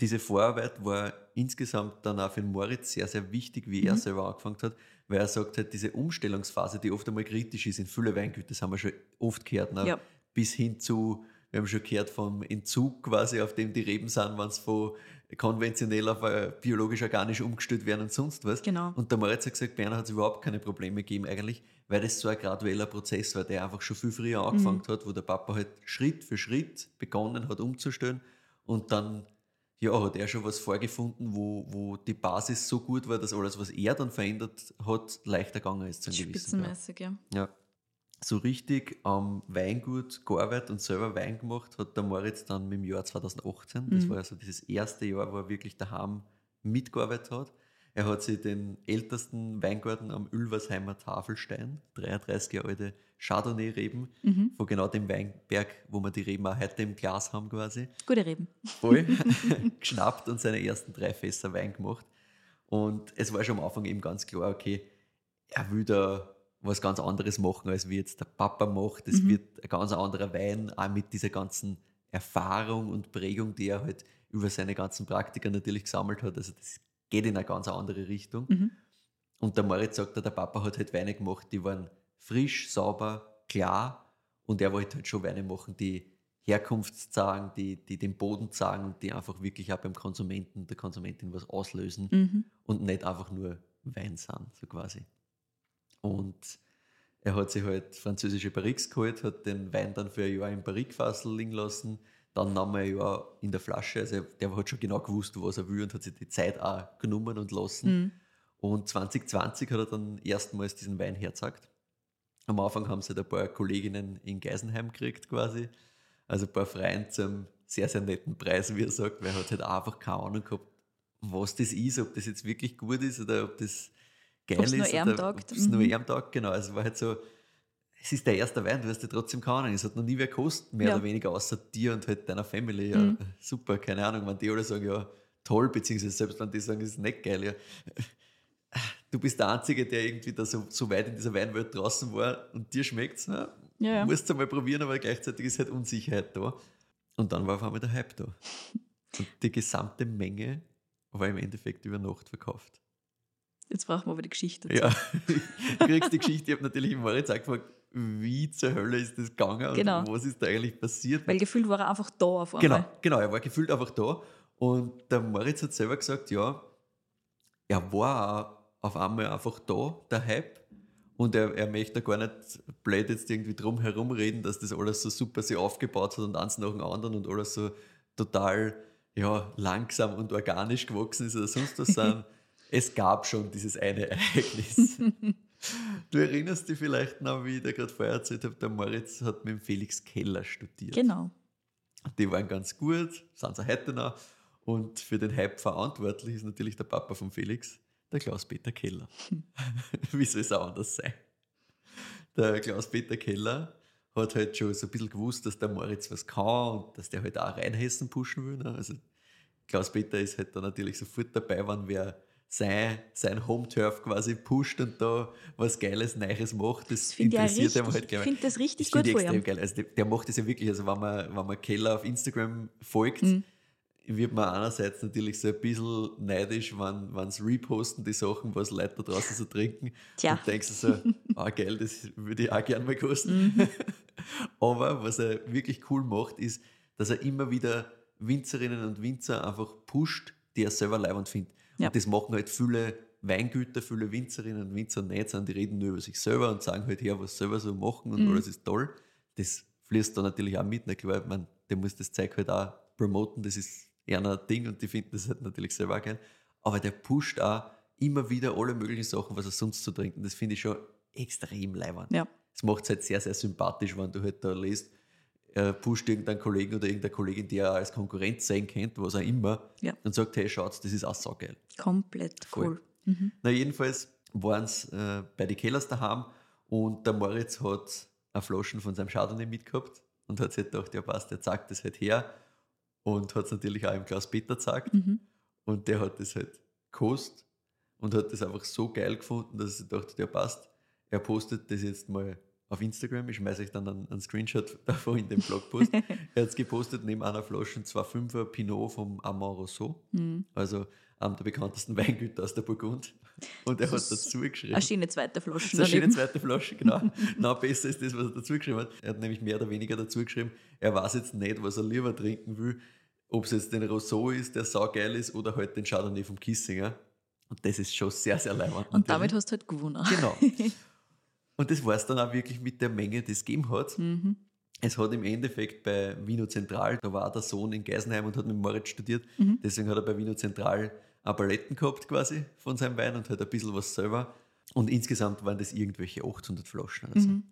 Diese Vorarbeit war insgesamt dann auch für den Moritz sehr, sehr wichtig, wie er Mhm. selber angefangen hat, weil er sagt halt, diese Umstellungsphase, die oft einmal kritisch ist in viele Weingüter, das haben wir schon oft gehört, ne? Ja. bis hin zu, wir haben schon gehört vom Entzug quasi, auf dem die Reben sind, wenn es von konventionell auf äh, biologisch-organisch umgestellt werden und sonst was. Genau. Und der Moritz hat gesagt, Berner hat es überhaupt keine Probleme gegeben eigentlich, weil das so ein gradueller Prozess war, der einfach schon viel früher angefangen hat, wo der Papa halt Schritt für Schritt begonnen hat umzustellen und dann ja, hat er schon was vorgefunden, wo, wo die Basis so gut war, dass alles, was er dann verändert hat, leichter gegangen ist. Spitzenmäßig, ja. Ja. So richtig am Weingut gearbeitet und selber Wein gemacht hat der Moritz dann im Jahr 2018. Das Mhm. war also dieses erste Jahr, wo er wirklich daheim mitgearbeitet hat. Er hat sich den ältesten Weingarten am Ülversheimer Tafelstein, 33 Jahre alte Chardonnay-Reben, Mhm. von genau dem Weinberg, wo wir die Reben auch heute im Glas haben quasi Gute Reben. voll geschnappt und seine ersten drei Fässer Wein gemacht. Und es war schon am Anfang eben ganz klar, okay, er will da was ganz anderes machen, als wie jetzt der Papa macht. Es Mhm. wird ein ganz anderer Wein, auch mit dieser ganzen Erfahrung und Prägung, die er halt über seine ganzen Praktika natürlich gesammelt hat. Also das geht in eine ganz andere Richtung. Mhm. Und der Moritz sagt, der Papa hat halt Weine gemacht, die waren frisch, sauber, klar. Und er wollte halt schon Weine machen, die Herkunft zeigen, die, die den Boden zeigen und die einfach wirklich auch beim Konsumenten, der Konsumentin was auslösen Mhm. und nicht einfach nur Wein sind, so quasi. Und er hat sich halt französische Barriques geholt, hat den Wein dann für ein Jahr im Barrique-Fassel liegen lassen, dann nahm er ein Jahr in der Flasche, also der hat schon genau gewusst, was er will und hat sich die Zeit auch genommen und lassen. Mhm. Und 2020 hat er dann erstmals diesen Wein hergezeigt. Am Anfang haben sie halt ein paar Kolleginnen in Geisenheim gekriegt quasi. Also ein paar Freien zum sehr, sehr netten Preis, wie er sagt, weil er hat halt einfach keine Ahnung gehabt, was das ist, ob das jetzt wirklich gut ist oder ob das geil Ob's ist. nur ihm oder taugt. ob's nur Mhm. ihm taugt, genau. Also es war halt so, es ist der erste Wein, du hast ja trotzdem keine Ahnung. Es hat noch nie wer gekostet, mehr Ja. oder weniger, außer dir und halt deiner Family. Ja, Mhm. super, keine Ahnung, wenn die alle sagen, ja, toll, beziehungsweise selbst wenn die sagen, es ist nicht geil, ja. Du bist der Einzige, der irgendwie da so, so weit in dieser Weinwelt draußen war und dir schmeckt es. Ja, Ja, ja. Musst du mal probieren, aber gleichzeitig ist halt Unsicherheit da. Und dann war auf einmal der Hype da. Und die gesamte Menge war im Endeffekt über Nacht verkauft. Jetzt brauchen wir aber die Geschichte. dazu. Ja, du kriegst die Geschichte. Ich habe natürlich im Moritz auch gefragt, wie zur Hölle ist das gegangen Genau. und was ist da eigentlich passiert? Weil gefühlt war er einfach da auf Genau, einmal. genau, er war gefühlt einfach da. Und der Moritz hat selber gesagt, ja, er war auf einmal einfach da, der Hype. Und er, er möchte da gar nicht blöd jetzt irgendwie drum herum reden, dass das alles so super sich aufgebaut hat und eins nach dem anderen und alles so total ja, langsam und organisch gewachsen ist oder sonst was. es gab schon dieses eine Ereignis. du erinnerst dich vielleicht noch, wie ich dir gerade vorher erzählt habe, der Moritz hat mit dem Felix Keller studiert. Genau. Die waren ganz gut, sind sie heute noch. Und für den Hype verantwortlich ist natürlich der Papa von Felix, der Klaus-Peter Keller. Wie soll es auch anders sein? Der Klaus-Peter Keller hat halt schon so ein bisschen gewusst, dass der Moritz was kann und dass der halt auch Rheinhessen pushen will. Ne? Also Klaus-Peter ist halt da natürlich sofort dabei, wenn wer sein, sein Home-Turf quasi pusht und da was Geiles, Neues macht. Das, auch interessiert richtig- ihm halt gleich. ich finde das richtig gut ich von extrem ihm. geil. Also der, der macht das ja wirklich, also wenn man, wenn man Keller auf Instagram folgt, Mhm. wird man einerseits natürlich so ein bisschen neidisch, wenn, sie reposten die Sachen, was Leute da draußen so trinken. Tja. Und denkst du so, ah geil, das würde ich auch gerne mal kosten. Mhm. Aber was er wirklich cool macht, ist, dass er immer wieder Winzerinnen und Winzer einfach pusht, die er selber leibend findet. Ja. Und das machen halt viele Weingüter, viele Winzerinnen und Winzer nicht, sondern die reden nur über sich selber und sagen halt her, was sie selber so machen und Mhm. alles ist toll. Das fließt da natürlich auch mit, klar, ich mein, der muss das Zeug halt auch promoten, das ist eher ein Ding und die finden das halt natürlich selber auch geil. Aber der pusht auch immer wieder alle möglichen Sachen, was er sonst zu trinken. Das finde ich schon extrem leibend. Ja. Es macht es halt sehr, sehr sympathisch, wenn du halt da liest, er pusht irgendeinen Kollegen oder irgendeine Kollegin, die er als Konkurrenz sein kennt, was auch immer, Ja. und sagt, hey, schaut, das ist auch saugeil. Komplett Voll. cool. Mhm. Na, jedenfalls waren sie äh, bei den Kellers daheim und der Moritz hat eine Flaschen von seinem Chardonnay mitgehabt und hat sich halt gedacht, ja passt, der zeigt das halt her und hat es natürlich auch im Klaus Peter gezeigt Mhm. und der hat das halt gekostet und hat das einfach so geil gefunden, dass er dachte, der passt. Er postet das jetzt mal auf Instagram. Ich schmeiße euch dann einen, einen Screenshot davon in den Blogpost. er hat es gepostet neben einer Flasche 2,5er Pinot vom Amand Rousseau, Mhm. also einem der bekanntesten Weingüter aus der Burgund. Und er hat Das ist dazu geschrieben. Eine schöne zweite Flasche. Eine schöne zweite Flasche, genau. Noch besser ist das, was er dazu geschrieben hat. Er hat nämlich mehr oder weniger dazu geschrieben, er weiß jetzt nicht, was er lieber trinken will. Ob es jetzt den Rousseau ist, der saugeil ist, oder halt den Chardonnay vom Kissinger. Und das ist schon sehr, sehr leibend. Und damit hast du halt gewonnen. Genau. Und das war es dann auch wirklich mit der Menge, die es gegeben hat. Mhm. Es hat im Endeffekt bei Vino Zentral, da war der Sohn in Geisenheim und hat mit Moritz studiert. Mhm. Deswegen hat er bei Vino Zentral auch Paletten gehabt quasi von seinem Wein und hat ein bisschen was selber. Und insgesamt waren das irgendwelche 800 Flaschen oder so. Mhm.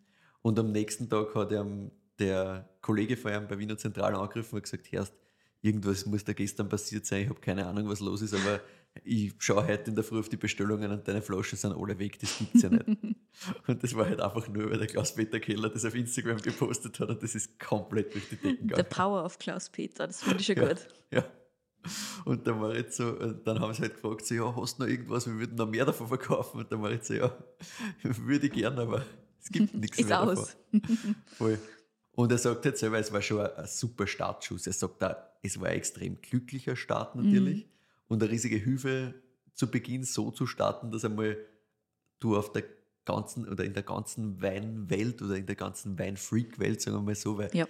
Und am nächsten Tag hat ihm der Kollege von ihm bei Wiener Zentral angegriffen und gesagt, Herrst, irgendwas muss da gestern passiert sein, ich habe keine Ahnung, was los ist, aber ich schaue heute in der Früh auf die Bestellungen und deine Flaschen sind alle weg, das gibt's ja nicht. und das war halt einfach nur, weil der Klaus-Peter Keller das auf Instagram gepostet hat und das ist komplett durch die Decken The gegangen. Power of Klaus Peter, das finde ich schon Ja. gut. Ja. Und dann war jetzt so, dann haben sie halt gefragt, so, ja, hast du noch irgendwas, wir würden noch mehr davon verkaufen? Und dann war jetzt so, ja, würde ich gerne, aber es gibt nichts Ist mehr aus. davon. Voll. Und er sagt jetzt selber, es war schon ein, ein super Startschuss. Er sagt da, es war ein extrem glücklicher Start natürlich und eine riesige Hilfe zu Beginn so zu starten, dass einmal du auf der ganzen oder in der ganzen Weinwelt oder in der ganzen Weinfreak-Welt, sagen wir mal so, weil Ja.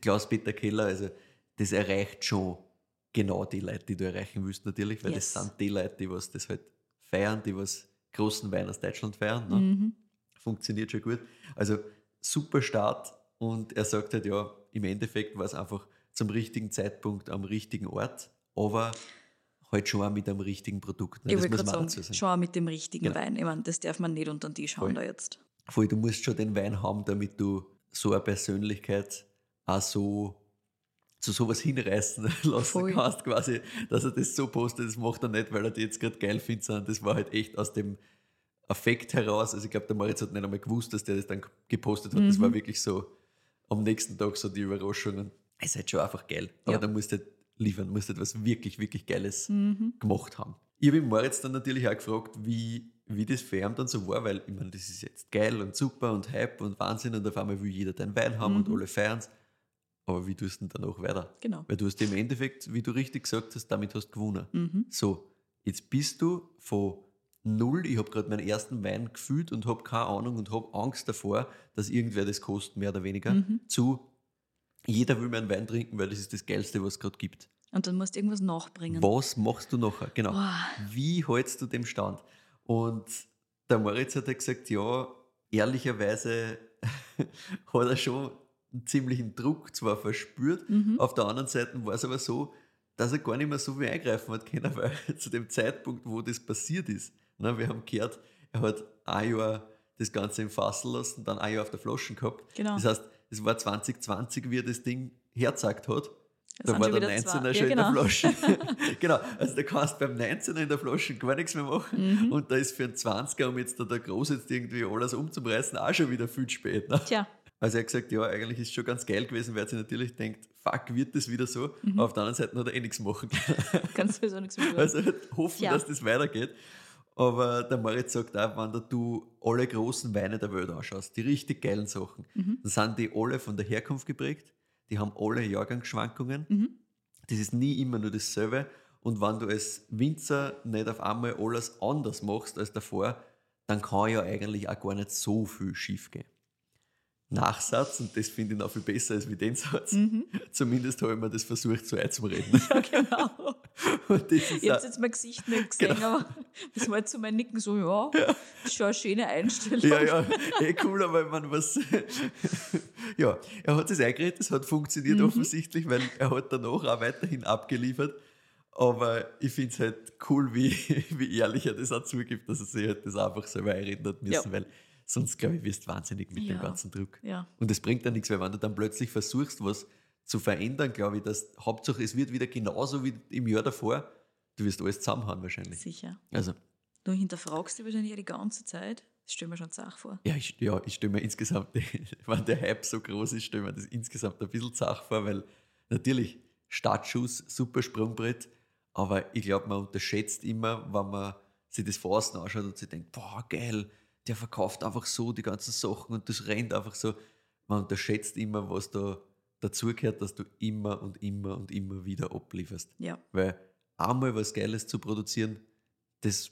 Klaus-Peter Keller, also das erreicht schon genau die Leute, die du erreichen willst natürlich, weil Yes. das sind die Leute, die was das halt feiern, die was großen Wein aus Deutschland feiern. Ne? Mhm. Funktioniert schon gut. Also super Start und er sagt halt, ja, im Endeffekt war es einfach zum richtigen Zeitpunkt am richtigen Ort, aber halt schon auch mit einem richtigen Produkt. Ne? Ich Das muss man sagen, schau auch mit dem richtigen Genau. Wein. Ich meine, das darf man nicht unter den Tisch hauen da jetzt. Voll, du musst schon den Wein haben, damit du so eine Persönlichkeit auch so zu sowas hinreißen lassen Voll. kannst, quasi, dass er das so postet. Das macht er nicht, weil er die jetzt gerade geil findet, sondern das war halt echt aus dem Affekt heraus. Also ich glaube, der Moritz hat nicht einmal gewusst, dass der das dann gepostet hat. Das Mhm. war wirklich so am nächsten Tag so die Überraschung. Und es ist halt schon einfach geil. Aber Ja. da musst du halt liefern, musst halt was wirklich, wirklich Geiles Mhm. gemacht haben. Ich habe Moritz dann natürlich auch gefragt, wie, wie das für ihn dann so war, weil ich meine, das ist jetzt geil und super und Hype und Wahnsinn und auf einmal will jeder deinen Wein haben und Mhm. alle feiern Aber wie tust du denn danach weiter? Genau. Weil du hast im Endeffekt, wie du richtig gesagt hast, damit hast du gewonnen. Mhm. So, jetzt bist du von null, ich habe gerade meinen ersten Wein gefühlt und habe keine Ahnung und habe Angst davor, dass irgendwer das kostet, mehr oder weniger, Mhm. zu jeder will meinen Wein trinken, weil das ist das Geilste, was es gerade gibt. Und dann musst du irgendwas nachbringen. Was machst du nachher? Genau. Boah. Wie hältst du dem Stand? Und der Moritz hat halt gesagt, ja, ehrlicherweise hat er schon einen ziemlichen Druck zwar verspürt, Mhm. auf der anderen Seite war es aber so, dass er gar nicht mehr so viel eingreifen hat können, weil zu dem Zeitpunkt, wo das passiert ist, na, wir haben gehört, er hat ein Jahr das Ganze im Fassel lassen, dann ein Jahr auf der Flasche gehabt. Genau. Das heißt, es war 2020, wie er das Ding hergezeigt hat. Das Da war der wieder 19er zwei. schon Ja, in der genau. Flasche. genau, also da kannst du beim 19er in der Flasche gar nichts mehr machen. Mhm. Und da ist für einen 20er, um jetzt da der Groß jetzt irgendwie alles umzureißen, auch schon wieder viel spät. Ne? Tja, Also er hat gesagt, ja, eigentlich ist es schon ganz geil gewesen, weil er sich natürlich denkt, fuck, wird das wieder so? Mhm. Aber auf der anderen Seite hat er eh nichts machen können. kannst du sowieso nichts mehr tun. Also hoffen, Ja. dass das weitergeht. Aber der Moritz sagt auch, wenn du alle großen Weine der Welt anschaust, die richtig geilen Sachen, Mhm. dann sind die alle von der Herkunft geprägt, die haben alle Jahrgangsschwankungen, Mhm. das ist nie immer nur dasselbe. Und wenn du als Winzer nicht auf einmal alles anders machst als davor, dann kann ja eigentlich auch gar nicht so viel schief gehen. Nachsatz, und das finde ich noch viel besser als wie den Satz. Mhm. Zumindest habe ich mir das versucht, so einzureden. Ja, genau. Und das ist Ich habe jetzt mein Gesicht nicht gesehen, Genau. aber das war jetzt so mein Nicken so, ja, das ist schon eine schöne Einstellung. Ja, ja, eh cool, aber man was. ja, er hat es eingeredet, es hat funktioniert Mhm. offensichtlich, weil er hat danach auch weiterhin abgeliefert. Aber ich finde es halt cool, wie, wie ehrlich er das auch zugibt, dass er sich halt das einfach selber einreden hat müssen, Ja. weil sonst, glaube ich, wirst du wahnsinnig mit dem Ja. ganzen Druck. Ja. Und das bringt ja nichts, weil wenn du dann plötzlich versuchst, was zu verändern, glaube ich, dass Hauptsache es wird wieder genauso wie im Jahr davor, du wirst alles zusammenhauen wahrscheinlich. Sicher. Also, Du hinterfragst dich wahrscheinlich ja die ganze Zeit. Das stell mir schon Zach vor. Ja, ich, ja, ich stelle mir insgesamt, wenn der Hype so groß ist, stelle mir das insgesamt ein bisschen zach vor, weil natürlich Startschuss, super Sprungbrett, aber ich glaube, man unterschätzt immer, wenn man sich das von außen anschaut und sich denkt, boah, geil, der verkauft einfach so die ganzen Sachen und das rennt einfach so. Man unterschätzt immer, was da dazugehört, dass du immer und immer und immer wieder ablieferst. Ja. Weil einmal was Geiles zu produzieren, das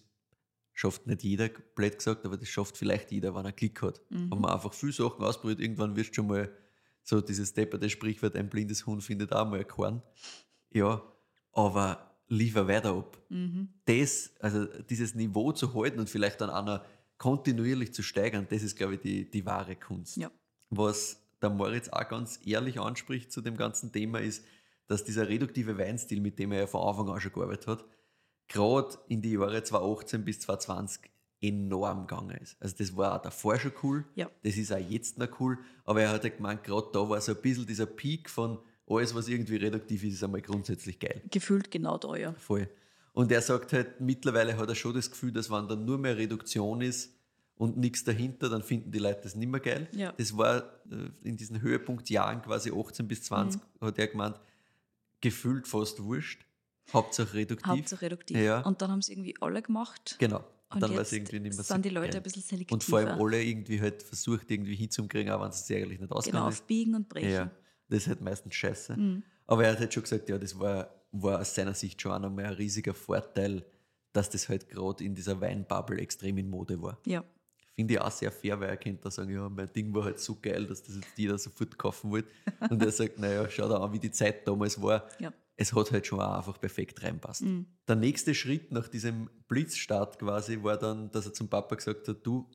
schafft nicht jeder, blöd gesagt, aber das schafft vielleicht jeder, wenn er Klick hat. Mhm. Wenn man einfach viele Sachen ausprobiert, irgendwann wirst du schon mal so dieses depperte Sprichwort, ein blindes Huhn findet auch mal ein Korn. Ja, aber liefer weiter ab. Mhm. Das, also dieses Niveau zu halten und vielleicht dann auch noch kontinuierlich zu steigern, das ist, glaube ich, die, die wahre Kunst. Ja. Was der Moritz auch ganz ehrlich anspricht zu dem ganzen Thema ist, dass dieser reduktive Weinstil, mit dem er ja von Anfang an schon gearbeitet hat, gerade in die Jahre 2018 bis 2020 enorm gegangen ist. Also das war auch davor schon cool, Ja. das ist auch jetzt noch cool, aber er hat ja gemeint, gerade da war so ein bisschen dieser Peak von alles, was irgendwie reduktiv ist, ist einmal grundsätzlich geil. Gefühlt genau da, ja. Voll. Und er sagt halt, mittlerweile hat er schon das Gefühl, dass wenn dann nur mehr Reduktion ist und nichts dahinter, dann finden die Leute das nicht mehr geil. Ja. Das war äh, in diesen Höhepunktjahren, quasi 18 bis 20, Mhm. hat er gemeint, gefühlt fast wurscht. Hauptsache reduktiv. Hauptsache reduktiv. Ja. Und dann haben es irgendwie alle gemacht. Genau. Und dann war es irgendwie nicht mehr so sind die Leute geil. ein bisschen selektiver. Und vor allem alle irgendwie halt versucht, irgendwie hinzukriegen, auch wenn es eigentlich nicht Genau, ausgegangen ist. aufbiegen und brechen. Ja, das ist halt meistens scheiße. Mhm. Aber er hat halt schon gesagt, ja, das war, war aus seiner Sicht schon auch nochmal ein riesiger Vorteil, dass das halt gerade in dieser Weinbubble extrem in Mode war. Ja. Finde ich auch sehr fair, weil er könnte da sagen, ja, mein Ding war halt so geil, dass das jetzt jeder sofort kaufen wollte. Und er sagt, naja, schau da an, wie die Zeit damals war. Ja. Es hat halt schon auch einfach perfekt reinpasst. Mhm. Der nächste Schritt nach diesem Blitzstart quasi war dann, dass er zum Papa gesagt hat, du,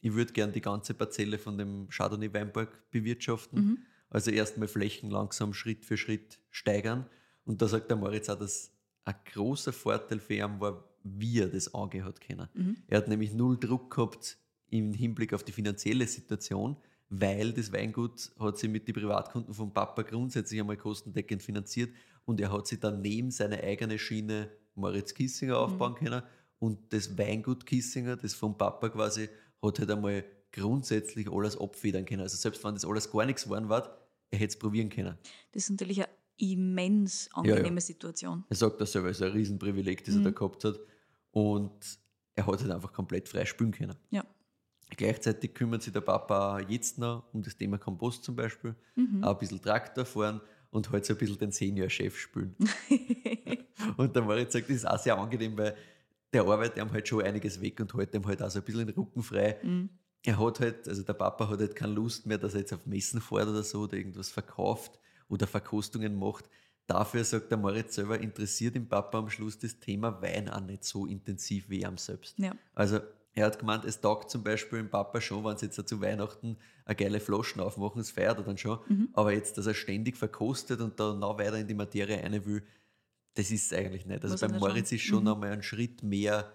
ich würde gern die ganze Parzelle von dem Chardonnay Weinberg bewirtschaften. Mhm. Also erstmal Flächen langsam Schritt für Schritt steigern. Und da sagt der Moritz auch, dass ein großer Vorteil für ihn war, wie er das angehen hat können. Mhm. Er hat nämlich null Druck gehabt im Hinblick auf die finanzielle Situation, weil das Weingut hat sich mit den Privatkunden vom Papa grundsätzlich einmal kostendeckend finanziert und er hat sich dann neben seine eigene Schiene Moritz Kissinger aufbauen können und das Weingut Kissinger, das vom Papa quasi, hat halt einmal grundsätzlich alles abfedern können. Also selbst wenn das alles gar nichts geworden war, er hätte es probieren können. Das ist natürlich eine immens angenehme Situation. Er sagt das selber, es ist ein Riesenprivileg, das er da gehabt hat. Und er hat halt einfach komplett frei spielen können. Ja. Gleichzeitig kümmert sich der Papa jetzt noch um das Thema Kompost zum Beispiel, Mhm. auch ein bisschen Traktor fahren und halt so ein bisschen den Senior-Chef spielen. und der Moritz sagt, das ist auch sehr angenehm, weil der arbeitet ihm halt schon einiges weg und hält ihm halt auch so ein bisschen den Rücken frei. Mhm. Er hat halt, also der Papa hat halt keine Lust mehr, dass er jetzt auf Messen fährt oder so oder irgendwas verkauft oder Verkostungen macht. Dafür sagt der Moritz selber, interessiert den Papa am Schluss das Thema Wein auch nicht so intensiv wie am selbst. Ja. Also er hat gemeint, es taugt zum Beispiel dem Papa schon, wenn sie jetzt zu Weihnachten eine geile Flaschen aufmachen, das feiert er dann schon. Mhm. Aber jetzt, dass er ständig verkostet und da noch weiter in die Materie rein will, das ist es eigentlich nicht. Also beim Moritz ist schon Mhm. nochmal ein Schritt mehr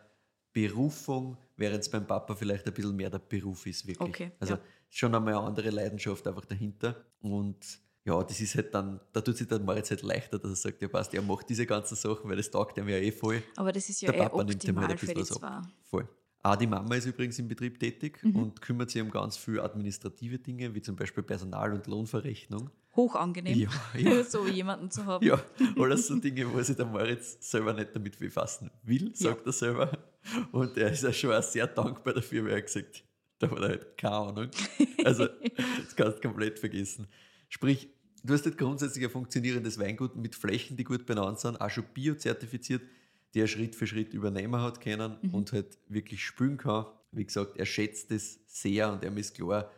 Berufung, während es beim Papa vielleicht ein bisschen mehr der Beruf ist, wirklich. Okay, also ja. schon einmal eine andere Leidenschaft einfach dahinter. Und ja, das ist halt dann, da tut sich der Moritz halt leichter, dass er sagt, ja passt, er macht diese ganzen Sachen, weil das taugt ihm ja eh voll. Aber das ist ja Der eh Papa nimmt ihm halt optimal ein für bisschen die was ab. Voll. Auch die Mama ist übrigens im Betrieb tätig Mhm. und kümmert sich um ganz viele administrative Dinge, wie zum Beispiel Personal- und Lohnverrechnung. Hoch angenehm, Ja, ja. so jemanden zu haben. Ja, alles so Dinge, wo sich der Moritz selber nicht damit befassen will, sagt er selber. Und er ist ja schon auch sehr dankbar dafür, weil er gesagt da hat er halt keine Ahnung. Also, das kannst du komplett vergessen. Sprich, du hast halt grundsätzlich ein funktionierendes Weingut mit Flächen, die gut benannt sind, auch schon biozertifiziert, die er Schritt für Schritt übernehmen hat können und halt wirklich spülen kann. Wie gesagt, er schätzt das sehr und er ist klar,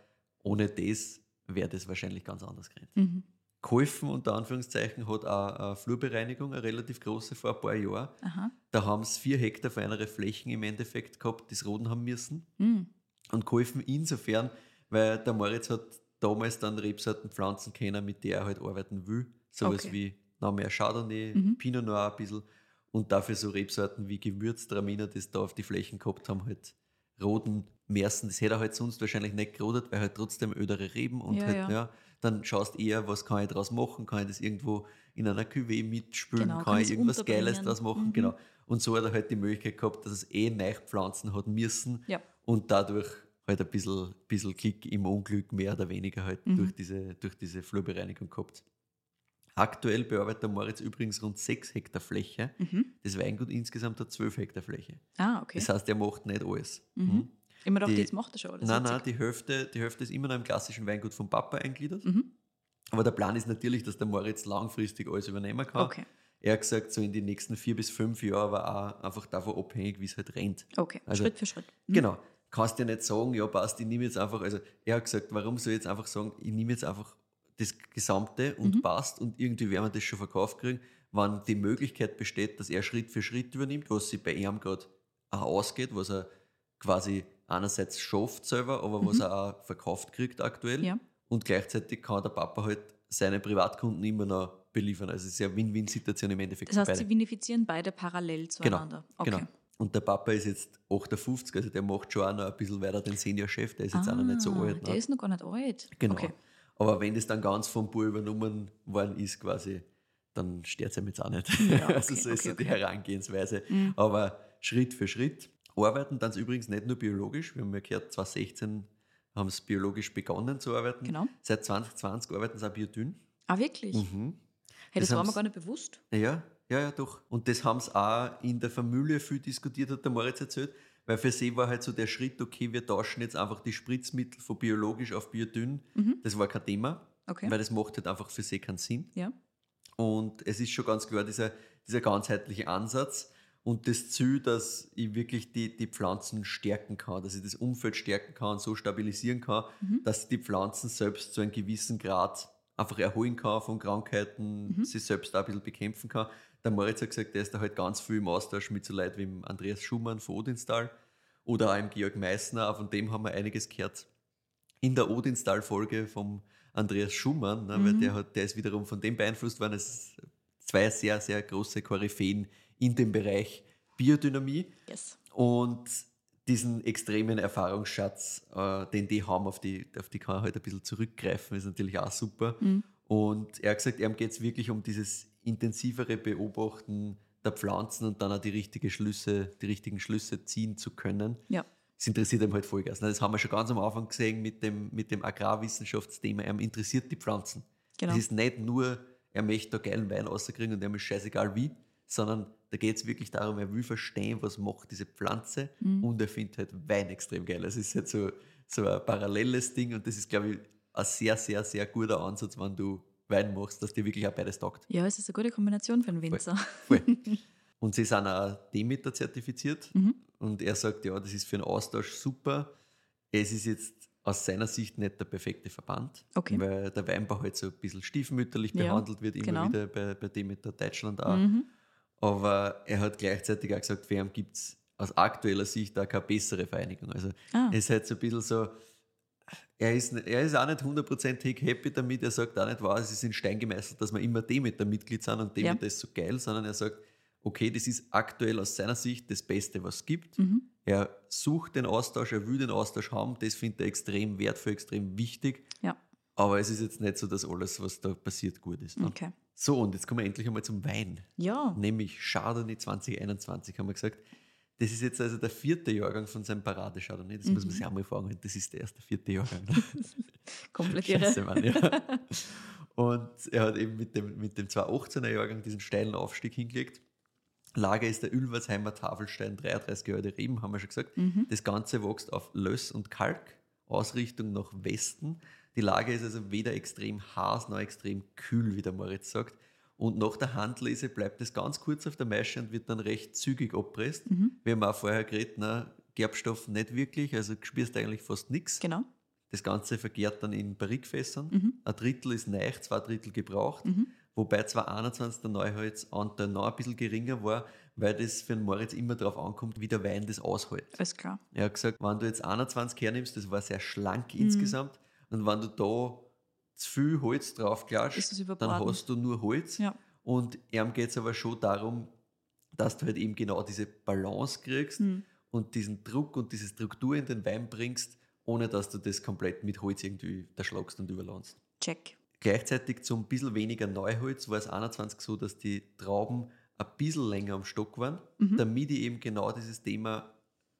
ohne das wäre das wahrscheinlich ganz anders gewesen Mhm. geholfen, unter Anführungszeichen, hat auch eine Flurbereinigung, eine relativ große, vor ein paar Jahren. Aha. Da haben es vier Hektar feinere Flächen im Endeffekt gehabt, die es roden haben müssen. Mhm. Und geholfen insofern, weil der Moritz hat damals dann Rebsorten pflanzen können, mit der er halt arbeiten will. Sowas Okay. wie noch mehr Chardonnay, Mhm. Pinot Noir ein bisschen. Und dafür so Rebsorten wie Gewürztraminer, das da auf die Flächen gehabt haben, halt roten Mersen. Das hätte er halt sonst wahrscheinlich nicht gerodet, weil halt trotzdem ödere Reben und Ja, halt, ja. ja. dann schaust eher, was kann ich daraus machen, kann ich das irgendwo in einer Cuvée mitspülen, Genau, kann kann ich irgendwas. Geiles daraus machen, Mhm. genau. Und so hat er halt die Möglichkeit gehabt, dass es eh neu pflanzen hat müssen Ja. und dadurch halt ein bisschen, bisschen Klick im Unglück mehr oder weniger halt Mhm. durch, diese, durch diese Flurbereinigung gehabt. Aktuell bearbeitet der Moritz übrigens rund 6 Hektar Fläche. Mhm. Das Weingut insgesamt hat 12 Hektar Fläche. Ah, okay. Das heißt, er macht nicht alles. Mhm. Immer doch, die- jetzt macht er schon alles. Nein, nein, die Hälfte, die Hälfte ist immer noch im klassischen Weingut vom Papa eingliedert. Mhm. Aber der Plan ist natürlich, dass der Moritz langfristig alles übernehmen kann. Okay, Er hat gesagt, so in den nächsten vier bis fünf Jahren war auch einfach davon abhängig, wie es halt rennt. okay. Also- Schritt für Schritt. Mhm. Genau. Kannst dir nicht sagen, ja, passt, ich nehme jetzt einfach, also er hat gesagt, warum soll ich jetzt einfach sagen, ich nehme jetzt einfach das Gesamte und Mhm. passt und irgendwie werden wir das schon verkauft kriegen, wann die Möglichkeit besteht, dass er Schritt für Schritt übernimmt, was sich bei ihm gerade auch ausgeht, was er quasi einerseits schafft selber, aber was Mhm. er auch verkauft kriegt aktuell. Ja. Und gleichzeitig kann der Papa halt seine Privatkunden immer noch beliefern. Also es ist ja eine Win-Win-Situation im Endeffekt. Das heißt, für sie beide. vinifizieren beide parallel zueinander. Okay. Genau. Und der Papa ist jetzt 58, also der macht schon auch noch ein bisschen weiter den Senior-Chef, der ist jetzt auch noch nicht so Ah, alt. Der Ne? ist noch gar nicht alt. Genau. Okay. Aber wenn das dann ganz vom Bur übernommen worden ist, quasi, dann stört es ihm jetzt auch nicht. Ja, okay, also so ist okay, so die okay. Herangehensweise. Mhm. Aber Schritt für Schritt. Arbeiten dann übrigens nicht nur biologisch. Wir haben ja gehört, 2016 haben sie biologisch begonnen zu arbeiten. Genau. Seit 2020 arbeiten sie auch biodünn. Ah, wirklich? Mhm. Hey, das, Das war mir gar nicht bewusst. Ja, ja, Ja, ja, doch. Und das haben sie auch in der Familie viel diskutiert, hat der Moritz erzählt. Weil für sie war halt so der Schritt, okay, wir tauschen jetzt einfach die Spritzmittel von biologisch auf biodünn. Das war kein Thema, Mhm. Okay. weil das macht halt einfach für sie keinen Sinn. Ja. Und es ist schon ganz klar dieser, dieser ganzheitliche Ansatz und das Ziel, dass ich wirklich die, die Pflanzen stärken kann, dass ich das Umfeld stärken kann, so stabilisieren kann, dass die Pflanzen selbst zu einem gewissen Grad einfach erholen kann von Krankheiten, sich selbst auch ein bisschen bekämpfen kann. Der Moritz hat gesagt, der ist da halt ganz viel im Austausch mit so Leuten wie dem Andreas Schumann von Odinstal oder auch im Georg Meissner, auch von dem haben wir einiges gehört in der Odinstal-Folge vom Andreas Schumann, ne, weil der, hat, der ist wiederum von dem beeinflusst worden. Es sind zwei sehr, sehr große Koryphäen in dem Bereich Biodynamie Yes. und diesen extremen Erfahrungsschatz, äh, den die haben, auf die, auf die kann er halt ein bisschen zurückgreifen, ist natürlich auch super. Und er hat gesagt, ihm geht es wirklich um dieses intensivere Beobachten der Pflanzen und dann auch die, richtige Schlüsse, die richtigen Schlüsse ziehen zu können Ja. es interessiert ihm halt Vollgas. Das haben wir schon ganz am Anfang gesehen mit dem, mit dem Agrarwissenschaftsthema. Er interessiert die Pflanzen. Genau. Es ist nicht nur, er möchte da geilen Wein rauskriegen und ihm ist scheißegal wie, sondern da geht es wirklich darum, er will verstehen, was macht diese Pflanze Mhm. und er findet halt Wein extrem geil. Es ist halt so, so ein paralleles Ding und das ist, glaube ich, ein sehr, sehr, sehr guter Ansatz, wenn du Wein machst, dass dir wirklich auch beides taugt. Ja, es ist eine gute Kombination für einen Winzer. Voll. Und sie sind auch Demeter zertifiziert. Mhm. Und er sagt, ja, das ist für einen Austausch super. Es ist jetzt aus seiner Sicht nicht der perfekte Verband, Okay. weil der Weinbau halt so ein bisschen stiefmütterlich Ja, behandelt wird, immer genau. wieder bei, bei Demeter Deutschland auch. Mhm. Aber er hat gleichzeitig auch gesagt, für ihn gibt es aus aktueller Sicht auch keine bessere Vereinigung. Also Ah. es ist halt so ein bisschen so, er ist, er ist auch nicht 100% happy damit. Er sagt auch nicht, wow, es ist in Stein gemeißelt, dass wir immer Demeter-Mitglied sind und Demeter Ja. ist so geil, sondern er sagt, okay, das ist aktuell aus seiner Sicht das Beste, was es gibt. Mhm. Er sucht den Austausch, er will den Austausch haben, das findet er extrem wertvoll, extrem wichtig. Ja, Aber es ist jetzt nicht so, dass alles, was da passiert, gut ist. Ne? okay. So, und jetzt kommen wir endlich einmal zum Wein Ja, nämlich Chardonnay 2021, haben wir gesagt. Das ist jetzt also der vierte Jahrgang von seinem Parade-Chardonnay. Das muss man sich auch mal fragen. Das ist der erste vierte Jahrgang. Komplett. Scheiße, Mann, ja. Und er hat eben mit dem, mit dem 2018er Jahrgang diesen steilen Aufstieg hingelegt. Lager ist der Ülversheimer Tafelstein, 33 Jahre Reben, haben wir schon gesagt. Das Ganze wächst auf Löss und Kalk, Ausrichtung nach Westen. Die Lage ist also weder extrem heiß noch extrem kühl, wie der Moritz sagt. Und nach der Handlese bleibt es ganz kurz auf der Maische und wird dann recht zügig abpresst. Wir haben auch vorher geredet, na, Gerbstoff nicht wirklich, also du spürst eigentlich fast nichts. Genau. Das Ganze vergärt dann in Barrikfässern. Mhm. Ein Drittel ist neu, zwei Drittel gebraucht. Wobei 2021 der Neuholzanteil noch ein bisschen geringer war, weil das für den Moritz immer darauf ankommt, wie der Wein das aushält. Alles klar. Er hat gesagt, wenn du jetzt 21 hernimmst, das war sehr schlank Mhm. insgesamt, und wenn du da zu viel Holz drauf Ist es klatschst, überbraten. dann hast du nur Holz. Ja. Und ihm geht es aber schon darum, dass du halt eben genau diese Balance kriegst Mhm. und diesen Druck und diese Struktur in den Wein bringst, ohne dass du das komplett mit Holz irgendwie erschlagst und überlandst. Check. Gleichzeitig zum bisschen weniger Neuholz war es 21 so, dass die Trauben ein bisschen länger am Stock waren, Mhm. damit ich eben genau dieses Thema,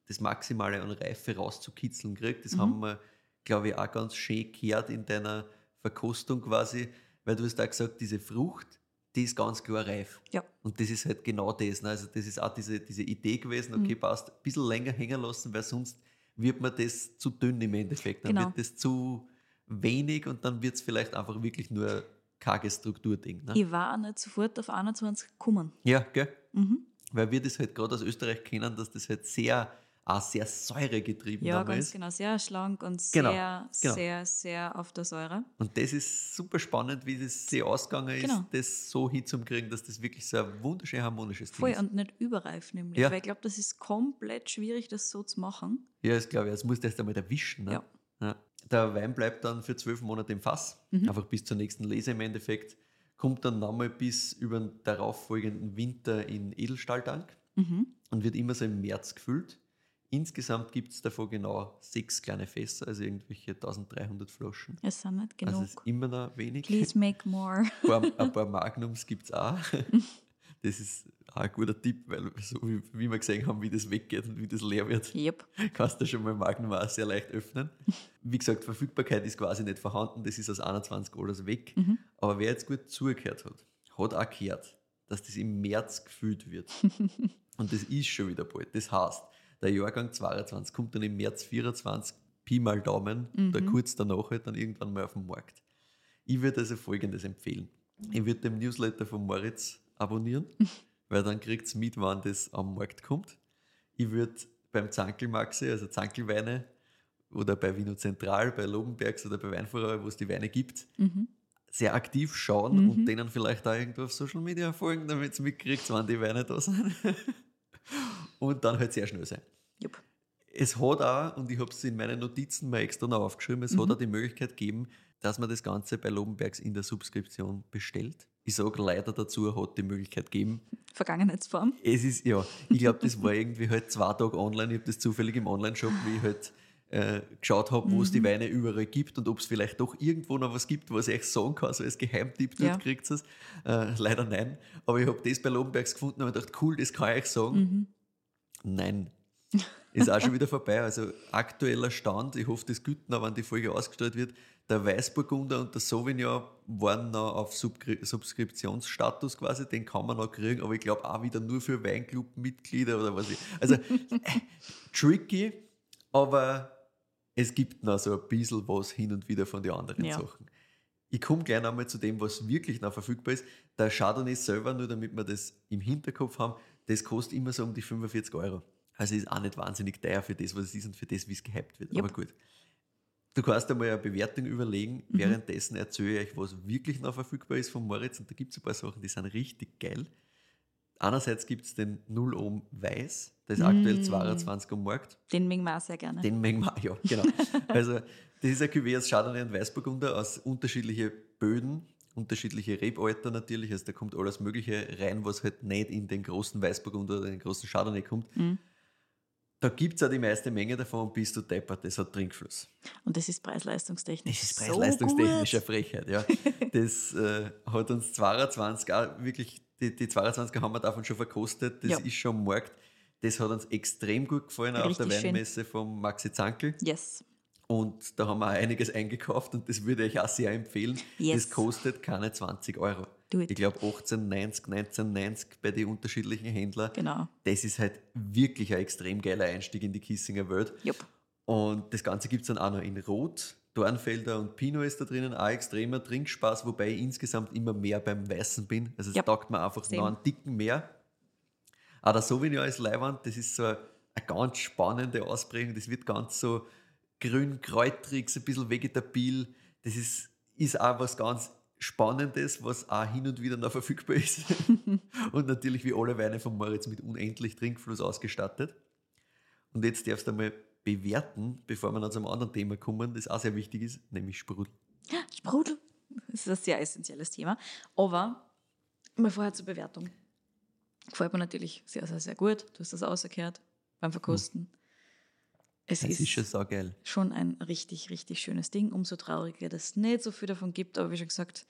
das Maximale an Reife rauszukitzeln kriege. Das Mhm. haben wir, glaube ich, auch ganz schön gehört in deiner Verkostung quasi, weil du hast da gesagt, diese Frucht, die ist ganz klar reif. Ja. Und das ist halt genau das. Ne? Also das ist auch diese, diese Idee gewesen, Mhm. okay, passt, ein bisschen länger hängen lassen, weil sonst wird mir das zu dünn im Endeffekt. Dann Genau. wird das zu wenig und dann wird es vielleicht einfach wirklich nur karge Strukturding. Ne? Ich war auch nicht sofort auf 21 gekommen. Ja, gell? Mhm. Weil wir das halt gerade aus Österreich kennen, dass das halt sehr, auch sehr säuregetrieben Ja, ganz ist. genau. Sehr schlank und Genau, sehr, genau. sehr, sehr auf der Säure. Und das ist super spannend, wie das sich ausgegangen ist, Genau. das so hinzukriegen, dass das wirklich so ein wunderschön harmonisches Ding Voll ist. und nicht überreif nämlich. Ja. Weil ich glaube, das ist komplett schwierig, das so zu machen. Ja, das glaube ich. Das musst du erst einmal erwischen. Ne? Ja. Ja. Der Wein bleibt dann für zwölf Monate im Fass, Mhm. einfach bis zur nächsten Lese im Endeffekt. Kommt dann nochmal bis über den darauffolgenden Winter in Edelstahltank Mhm. und wird immer so im März gefüllt. Insgesamt gibt es davon genau sechs kleine Fässer, also irgendwelche 1300 Flaschen. Es sind nicht genug. Also ist immer noch wenig. Please make more. Ein paar, ein paar Magnums gibt es auch. Das ist auch ein guter Tipp, weil so wie, wie wir gesehen haben, wie das weggeht und wie das leer wird, Yep. kannst du schon mal Magnum auch sehr leicht öffnen. Wie gesagt, Verfügbarkeit ist quasi nicht vorhanden, das ist aus 21 Orders weg. Mhm. Aber wer jetzt gut zugehört hat, hat auch gehört, dass das im März gefüllt wird. Und das ist schon wieder bald. Das heißt, der Jahrgang 22 kommt dann im März 24 Pi mal Daumen, da kurz danach halt dann irgendwann mal auf den Markt. Ich würde also folgendes empfehlen. Ich würde den Newsletter von Moritz abonnieren, weil dann kriegt es mit, wann das am Markt kommt. Ich würde beim Zankelmaxi, also Zankelweine, oder bei Vino Zentral, bei Lobenbergs oder bei Weinführer, wo es die Weine gibt, sehr aktiv schauen und denen vielleicht auch irgendwo auf Social Media folgen, damit es mitkriegt, wann die Weine da sind. und dann halt sehr schnell sein. Jupp. Es hat auch, und ich habe es in meinen Notizen mal extra noch aufgeschrieben, es hat auch die Möglichkeit gegeben, dass man das Ganze bei Lobenbergs in der Subskription bestellt. Ich sage leider dazu, hat die Möglichkeit gegeben. Vergangenheitsform. Es ist, ja, ich glaube, das war irgendwie halt zwei Tage online. Ich habe das zufällig im Online-Shop, wie ich halt äh, geschaut habe, wo es die Weine überall gibt und ob es vielleicht doch irgendwo noch was gibt, was ich euch sagen kann, so als Geheimtipp, dort Ja. kriegt es. Äh, leider nein. Aber ich habe das bei Lobenbergs gefunden und habe gedacht, cool, das kann ich euch sagen. Nein. Ist auch schon wieder vorbei. Also aktueller Stand, ich hoffe, das gilt noch, wenn die Folge ausgestrahlt wird. Der Weißburgunder und der Sauvignon waren noch auf Subgri- Subskriptionsstatus quasi, den kann man noch kriegen, aber ich glaube auch wieder nur für Weinclub-Mitglieder oder was ich. Also äh, tricky, aber es gibt noch so ein bisschen was hin und wieder von den anderen Ja. Sachen. Ich komme gleich einmal zu dem, was wirklich noch verfügbar ist. Der Chardonnay selber, nur damit wir das im Hinterkopf haben, das kostet immer so um die 45 Euro. Also ist auch nicht wahnsinnig teuer für das, was es ist und für das, wie es gehypt wird. Jupp. Aber gut. Du kannst einmal eine Bewertung überlegen. Mhm. Währenddessen erzähle ich euch, was wirklich noch verfügbar ist von Moritz. Und da gibt es ein paar Sachen, die sind richtig geil. Einerseits gibt es den 0 Ohm Weiß, der ist aktuell Mm. 22 am Markt. Den mögen wir auch sehr gerne. Den mengen wir, ja, genau. Also, das ist ein Cuvée aus Chardonnay und Weißburgunder aus unterschiedlichen Böden, unterschiedliche Rebalter natürlich. Also, da kommt alles Mögliche rein, was halt nicht in den großen Weißburgunder oder den großen Chardonnay kommt. Mhm. Da gibt es auch die meiste Menge davon und bist du deppert, das hat Trinkfluss. Und das ist preis-leistungstechnisch. Das ist so preis-leistungstechnisch eine gut. Frechheit, ja. Das äh, hat uns 22 auch wirklich, die, die 22er haben wir davon schon verkostet, das Ja. ist schon am Markt. Das hat uns extrem gut gefallen auf der Richtig schön. Weinmesse vom Maxi Zankel. Yes. Und da haben wir auch einiges eingekauft und das würde ich auch sehr empfehlen. Yes. Das kostet keine 20 Euro. Ich glaube 18,90, 19,90 bei den unterschiedlichen Händlern. Genau. Das ist halt wirklich ein extrem geiler Einstieg in die Kissinger Welt. Jupp. Und das Ganze gibt es dann auch noch in Rot. Dornfelder und Pinot ist da drinnen, auch extremer Trinkspaß, wobei ich insgesamt immer mehr beim Weißen bin. Also es Ja. taugt mir einfach Same. noch einen dicken mehr. Auch der Sauvignon ist Leiwand, das ist so eine, eine ganz spannende Ausprägung. Das wird ganz so grün, kräutrig, so ein bisschen vegetabil. Das ist, ist auch was ganz Spannendes, was auch hin und wieder noch verfügbar ist. und natürlich wie alle Weine von Moritz mit unendlich Trinkfluss ausgestattet. Und jetzt darfst du einmal bewerten, bevor wir dann zum anderen Thema kommen, das auch sehr wichtig ist, nämlich Sprudel. Sprudel. Das ist ein sehr essentielles Thema. Aber mal vorher zur Bewertung. Gefällt mir natürlich sehr, sehr, sehr gut. Du hast das ausgekehrt beim Verkosten. Es Das ist, ist schon saugeil. schon ein richtig, richtig schönes Ding. Umso trauriger, dass es nicht so viel davon gibt. Aber wie schon gesagt,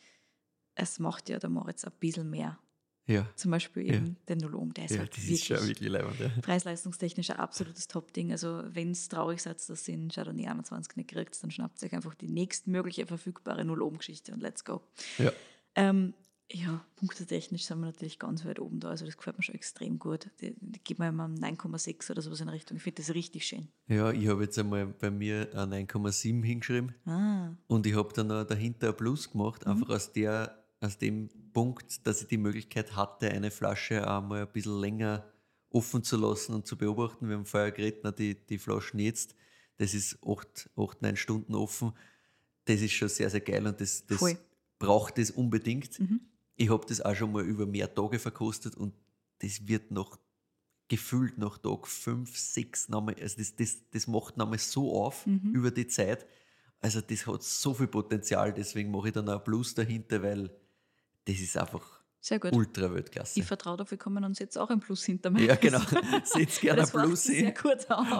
es macht ja der Moritz ein bisschen mehr. Ja, Zum Beispiel Ja. eben den Nolom. Der ist ja halt das ist wirklich, schon wirklich leibend. Ja. preis-leistungstechnisch ein absolutes Top-Ding. Also, wenn es traurig seid, dass ihr in Chardonnay 21 nicht kriegt, dann schnappt euch einfach die nächstmögliche verfügbare Null-Ohm-Geschichte und let's go. Ja. Ähm, ja, punktetechnisch sind wir natürlich ganz weit oben da. Also, das gefällt mir schon extrem gut. Die, die geben mir immer 9,6 oder sowas in Richtung. Ich finde das richtig schön. ja, ich habe jetzt einmal bei mir ein 9,7 hingeschrieben Ah, und ich habe dann noch dahinter ein Plus gemacht, einfach aus, der, aus dem Punkt, dass ich die Möglichkeit hatte, eine Flasche einmal ein bisschen länger offen zu lassen und zu beobachten. Wir haben vorher geredet, na, die, die Flaschen jetzt, das ist 8, 8, 9 Stunden offen. Das ist schon sehr, sehr geil und das, das Voll. braucht es unbedingt. Mhm. Ich habe das auch schon mal über mehr Tage verkostet und das wird noch gefühlt nach Tag 5, 6 nochmal, also das, das, das macht nochmal so auf Mhm. über die Zeit. Also das hat so viel Potenzial, deswegen mache ich dann auch ein Plus dahinter, weil das ist einfach sehr gut. ultra Weltklasse. Ich vertraue dafür, kommen und setze auch ein Plus hinter mir. Ja, genau. Setz gerne ein Plus sehr hin.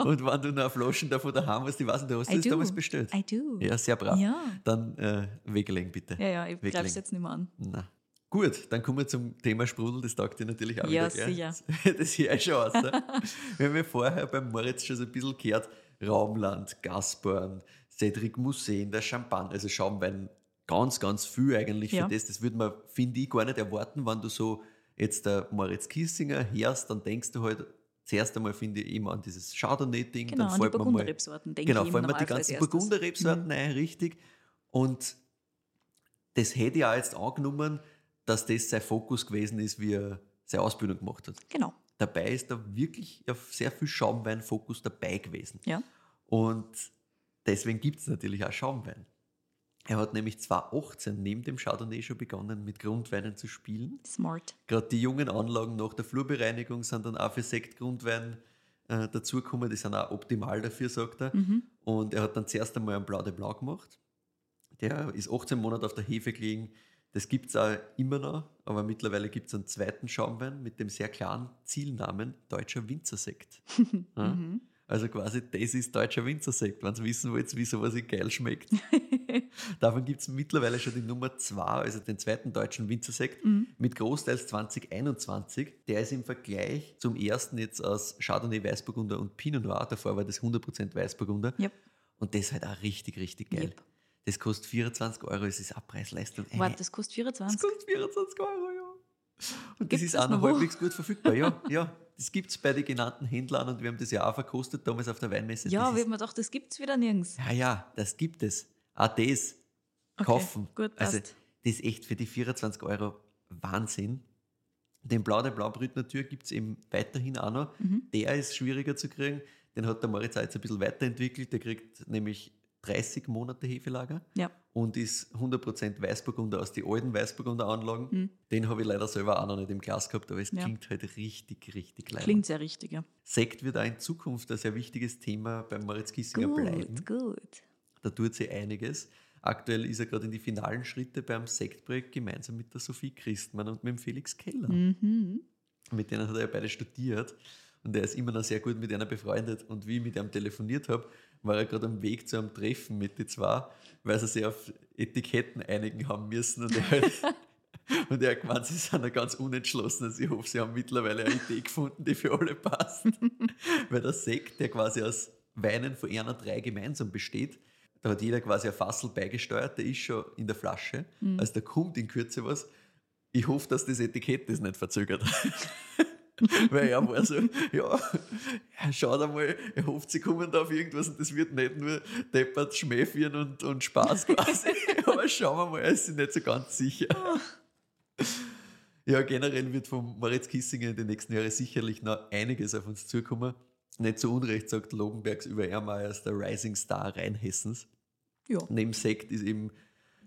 Und wenn du noch Flaschen davon daheim hast, die weiß nicht, du hast du I das do. damals bestellt. I do. Ja, sehr brav. Ja. Dann äh, weglegen bitte. Ja, ja, ich greife es jetzt nicht mehr an. Na. Gut, dann kommen wir zum Thema Sprudel. Das taugt dir natürlich auch Ja, wieder. gell? sicher. Das hier schon aus. ne? Wir haben ja vorher beim Moritz schon so ein bisschen gehört, Raumland, Gasporn, Cedric Museen, der Champagne, also Schaumwein, ganz, ganz viel eigentlich Ja. für das. Das würde man, finde ich, gar nicht erwarten, wenn du so jetzt der Moritz Kissinger hörst, dann denkst du halt, zuerst einmal finde ich immer an dieses Chardonnay-Ding. Genau, dann an die mir Burgunderrebsorten, denke genau, ich. vor im allem die ganzen. Burgunderrebsorten Mhm. rein, richtig. Und das hätte ich auch jetzt angenommen, dass das sein Fokus gewesen ist, wie er seine Ausbildung gemacht hat. Genau, Dabei ist da wirklich auf sehr viel Schaumwein-Fokus dabei gewesen. ja. Und deswegen gibt es natürlich auch Schaumwein. Er hat nämlich 2018 neben dem Chardonnay schon begonnen, mit Grundweinen zu spielen. Smart. Gerade die jungen Anlagen nach der Flurbereinigung sind dann auch für Sektgrundwein äh, dazugekommen. Die sind auch optimal dafür, sagt er. Mhm. Und er hat dann zuerst einmal einen Blau de Blanc gemacht. Der ist 18 Monate auf der Hefe gelegen. Das gibt es auch immer noch, aber mittlerweile gibt es einen zweiten Schaumwein mit dem sehr klaren Zielnamen Deutscher Winzersekt. ja? Mhm. Also quasi, das ist deutscher Winzersekt, wenn ihr wissen wollt, wie sowas in geil schmeckt. Davon gibt es mittlerweile schon die Nummer 2, also den zweiten deutschen Winzersekt Mhm. mit großteils 2021. Der ist im Vergleich zum ersten jetzt aus Chardonnay, Weißburgunder und Pinot Noir, davor war das 100% Weißburgunder. Yep. Und das ist halt auch richtig, richtig geil. Yep. Das kostet 24 Euro, es ist auch Preis-Leistung. Eine- Warte, das kostet das 24. kostet 24 Euro, ja. Und das ist das auch noch halbwegs gut verfügbar. Ja, ja. Das gibt es bei den genannten Händlern und wir haben das ja auch verkostet damals auf der Weinmesse. Ja, das ist, man gedacht, das gibt es wieder nirgends. ja, ja, das gibt es. Auch das Okay, kaufen. gut, also, passt. das ist echt für die 24 Euro Wahnsinn. Den Blau der Blaubrütner Tür gibt es eben weiterhin auch noch. Mhm. Der ist schwieriger zu kriegen. Den hat der Moritz auch jetzt ein bisschen weiterentwickelt. Der kriegt nämlich 30 Monate Hefelager Ja. und ist 100% Weißburgunder aus den alten Weißburgunder Anlagen. Mhm. Den habe ich leider selber auch noch nicht im Glas gehabt, aber es Ja. klingt halt richtig, richtig leid. Klingt sehr richtig, ja. Sekt wird auch in Zukunft ein sehr wichtiges Thema beim Moritz Kissinger bleiben. Gut, gut. Da tut sie einiges. Aktuell ist er gerade in die finalen Schritte beim Sektprojekt gemeinsam mit der Sophie Christmann und mit dem Felix Keller. Mhm. Mit denen hat er ja beide studiert und er ist immer noch sehr gut mit einer befreundet. Und wie ich mit ihm telefoniert habe, war er gerade am Weg zu einem Treffen mit den zwei, weil sie sich auf Etiketten einigen haben müssen. Und er, halt, und er hat gemeint, sie sind noch ganz unentschlossen. Also ich hoffe, sie haben mittlerweile eine Idee gefunden, die für alle passt. weil der Sekt, der quasi aus Weinen von einer drei gemeinsam besteht, da hat jeder quasi ein Fassel beigesteuert, der ist schon in der Flasche. Also da kommt in Kürze was. Ich hoffe, dass das Etikett das nicht verzögert. Weil er war so, ja, schaut einmal, er hofft, sie kommen da auf irgendwas und das wird nicht nur deppert Schmäh führen und, und Spaß quasi. Aber schauen wir mal, er ist sich nicht so ganz sicher. Ja, generell wird von Moritz Kissinger in den nächsten Jahren sicherlich noch einiges auf uns zukommen. Nicht zu Unrecht sagt Logenbergs über Ermeier als der Rising Star Rheinhessens. Ja. Neben Sekt ist eben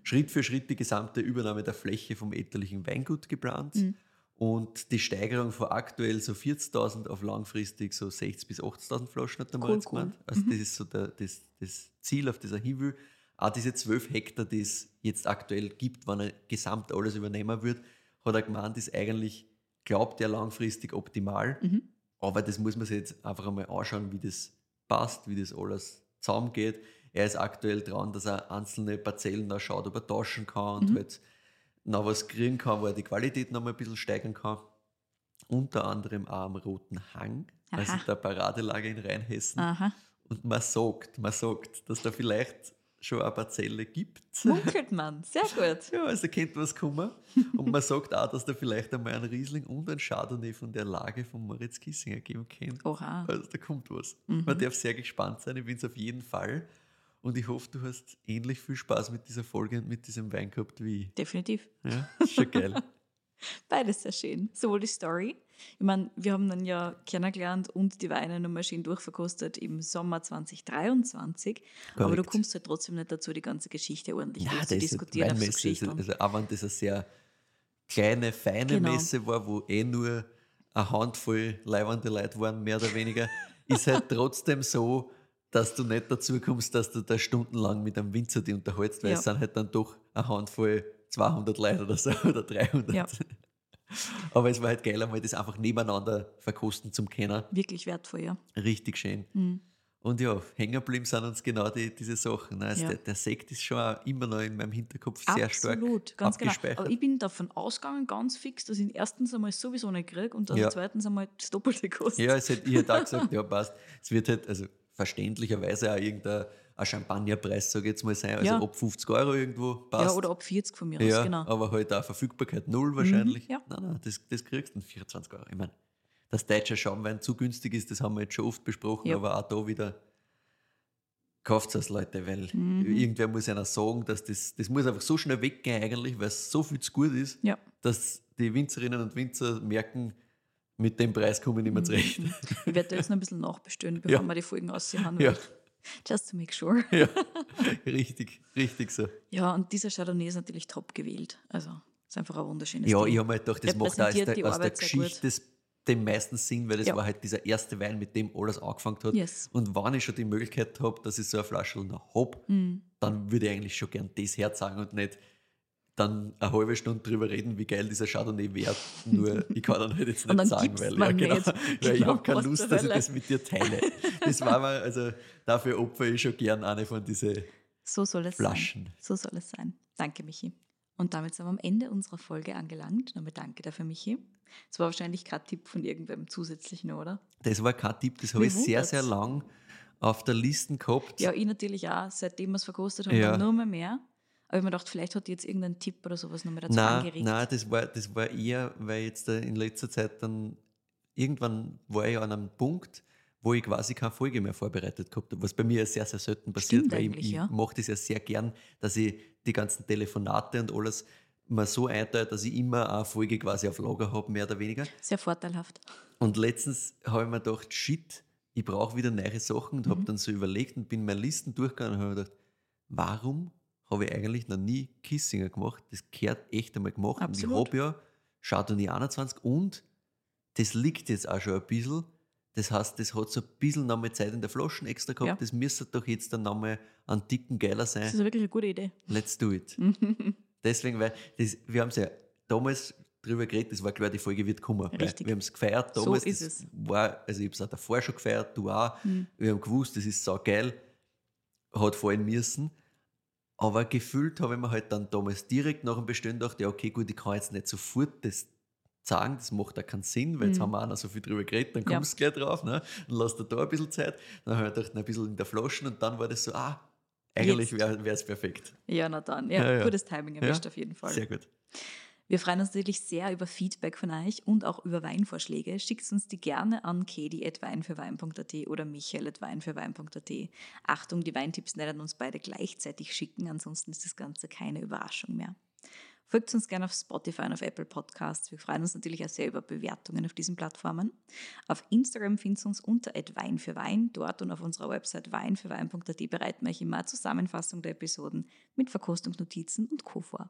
Schritt für Schritt die gesamte Übernahme der Fläche vom elterlichen Weingut geplant. Mhm. Und die Steigerung von aktuell so 40.000 auf langfristig so 60.000 bis 80.000 Flaschen hat der Cool, Moritz cool. gemeint. Also das ist so der, das, das Ziel, auf das er hin will. Auch diese 12 Hektar, die es jetzt aktuell gibt, wenn er gesamt alles übernehmen wird, hat er gemeint, ist eigentlich, glaubt er, langfristig optimal. Mhm. Aber das muss man sich jetzt einfach einmal anschauen, wie das passt, wie das alles zusammengeht. Er ist aktuell dran, dass er einzelne Parzellen noch schaut, ob er tauschen kann und Mhm. halt noch was kriegen kann, wo er die Qualität noch mal ein bisschen steigern kann. Unter anderem auch am Roten Hang, also Aha. der Paradelager in Rheinhessen. Aha. Und man sagt, man sagt, dass da vielleicht schon eine Parzelle gibt. Munkelt man. Sehr gut. Ja, also könnte was kommen. Und man sagt auch, dass da vielleicht einmal ein Riesling und ein Chardonnay von der Lage von Moritz Kissinger geben könnte. Oha. Also da kommt was. Mhm. Man darf sehr gespannt sein, ich bin es auf jeden Fall. Und ich hoffe, du hast ähnlich viel Spaß mit dieser Folge und mit diesem Wein gehabt wie ich. Definitiv. Ja, ist schon geil. Beides sehr schön. Sowohl die Story. Ich meine, wir haben dann ja kennengelernt und die Weine nochmal schön durchverkostet im Sommer 2023. Aber du kommst halt trotzdem nicht dazu, die ganze Geschichte ordentlich Ja, das durchzudiskutieren. auf so Weinmesse ist, Geschichten. also auch wenn das eine sehr kleine, feine Genau. Messe war, wo eh nur eine Handvoll leibende Leute waren, mehr oder weniger, ist halt trotzdem so, dass du nicht dazu kommst, dass du da stundenlang mit einem Winzer die unterhältst, weil Ja. es sind halt dann doch eine Handvoll 200 Leute oder so oder 300. Ja. Aber es war halt geil, einmal das einfach nebeneinander verkosten zum Kennen. Wirklich wertvoll, ja. Richtig schön. Mhm. Und ja, hängen geblieben sind uns genau die, diese Sachen. Also Ja. der, der Sekt ist schon auch immer noch in meinem Hinterkopf sehr stark Absolut, ganz genau. abgespeichert. Aber ich bin davon ausgegangen, ganz fix, dass ich ihn erstens einmal sowieso nicht kriege und dann Ja. zweitens einmal das Doppelte kostet. Ja, es hätte, ich hätte auch gesagt, ja, passt. Es wird halt, also verständlicherweise auch irgendein ein Champagnerpreis, sage ich jetzt mal, sein. Also Ja. ab 50 Euro irgendwo passt. Ja, oder ab 40 von mir Ja, aus, genau. aber halt auch Verfügbarkeit null wahrscheinlich. ja. Nein, nein, das, das kriegst du in 24 Euro. Ich meine, dass deutscher Schaumwein zu günstig ist, das haben wir jetzt schon oft besprochen, Ja. aber auch da wieder kauft es Leute, weil Mhm. irgendwer muss einer sagen, dass das, das muss einfach so schnell weggehen eigentlich, weil es so viel zu gut ist, Ja. dass die Winzerinnen und Winzer merken, mit dem Preis komme ich nicht mehr zurecht. Mhm. Ich werde jetzt noch ein bisschen nachbestellen, bevor Ja. wir die Folgen aussehen. Ja. Just to make sure. ja, richtig, richtig so. Ja, und dieser Chardonnay ist natürlich top gewählt. Also, ist einfach ein wunderschönes Ja, Ding. ich habe mir gedacht, das macht auch aus der, aus der. Geschichte des, dem meisten Sinn, weil das Ja. war halt dieser erste Wein, mit dem alles angefangen hat. Yes. Und wenn ich schon die Möglichkeit habe, dass ich so eine Flasche noch habe, Mhm. dann würde ich eigentlich schon gern das herzagen und nicht dann eine halbe Stunde drüber reden, wie geil dieser Chardonnay wäre. Nur ich kann dann halt jetzt nicht sagen, weil, ja, genau, nicht. weil ich habe keine Lust, dass ich das mit dir teile. Das war mal, also dafür opfer ich schon gern eine von diesen So soll es Flaschen. sein. So soll es sein. Danke, Michi. Und damit sind wir am Ende unserer Folge angelangt. Nochmal danke dafür, Michi. Es war wahrscheinlich kein Tipp von irgendwem zusätzlichen, oder? Das war kein Tipp, das habe ich sehr, sehr lang auf der Liste gehabt. Ja, ich natürlich auch, seitdem wir es verkostet haben, Ja. nur mehr mehr. Aber ich habe mir gedacht, vielleicht hat die jetzt irgendeinen Tipp oder sowas noch mal dazu Nein, angeregt. nein das, war, das war eher, weil jetzt da in letzter Zeit dann irgendwann war ich an einem Punkt, wo ich quasi keine Folge mehr vorbereitet gehabt habe, was bei mir sehr, sehr selten passiert, Stimmt weil ich, ich ja. mache das ja sehr gern, dass ich die ganzen Telefonate und alles mal so einteile, dass ich immer eine Folge quasi auf Lager habe, mehr oder weniger. Sehr vorteilhaft. Und letztens habe ich mir gedacht, shit, ich brauche wieder neue Sachen und habe Mhm. dann so überlegt und bin meine Listen durchgegangen und habe mir gedacht, warum habe ich eigentlich noch nie Kissinger gemacht? Das gehört echt einmal gemacht. Absolut. Und ich habe ja Chardonnay 21 und das liegt jetzt auch schon ein bisschen. Das heißt, das hat so ein bisschen nochmal Zeit in der Flasche extra gehabt. Ja. Das müsste doch jetzt dann nochmal ein dicken geiler Das sein. ist wirklich eine gute Idee. Let's do it. Deswegen, weil das, wir haben es ja damals drüber geredet, das war klar, die Folge wird kommen. Richtig. Wir haben es gefeiert So damals. ist das es. War, also ich habe es auch davor schon gefeiert, du auch. Mhm. Wir haben gewusst, das ist so geil, hat fallen müssen. Aber gefühlt habe ich mir halt dann damals direkt nach dem Bestellen gedacht, ja, okay, gut, ich kann jetzt nicht sofort das sagen, das macht auch keinen Sinn, weil jetzt Mhm. haben wir auch noch so viel drüber geredet, dann Ja. kommst du gleich drauf, ne? dann lass dir da ein bisschen Zeit. Dann habe ich gedacht, ein bisschen in der Flasche und dann war das so, ah, eigentlich wäre es perfekt. Ja, na dann. Ja, Ja, ja. gutes Timing erwischt Ja, auf jeden Fall. Sehr gut. Wir freuen uns natürlich sehr über Feedback von euch und auch über Weinvorschläge. Schickt uns die gerne an kedi.weinfürwein.at oder michael.weinfürwein.at. Achtung, die Weintipps werden uns beide gleichzeitig schicken, ansonsten ist das Ganze keine Überraschung mehr. Folgt uns gerne auf Spotify und auf Apple Podcasts. Wir freuen uns natürlich auch sehr über Bewertungen auf diesen Plattformen. Auf Instagram findet ihr uns unter Wein. Dort und auf unserer Website weinfürwein.at bereiten wir euch immer eine Zusammenfassung der Episoden mit Verkostungsnotizen und Co. vor.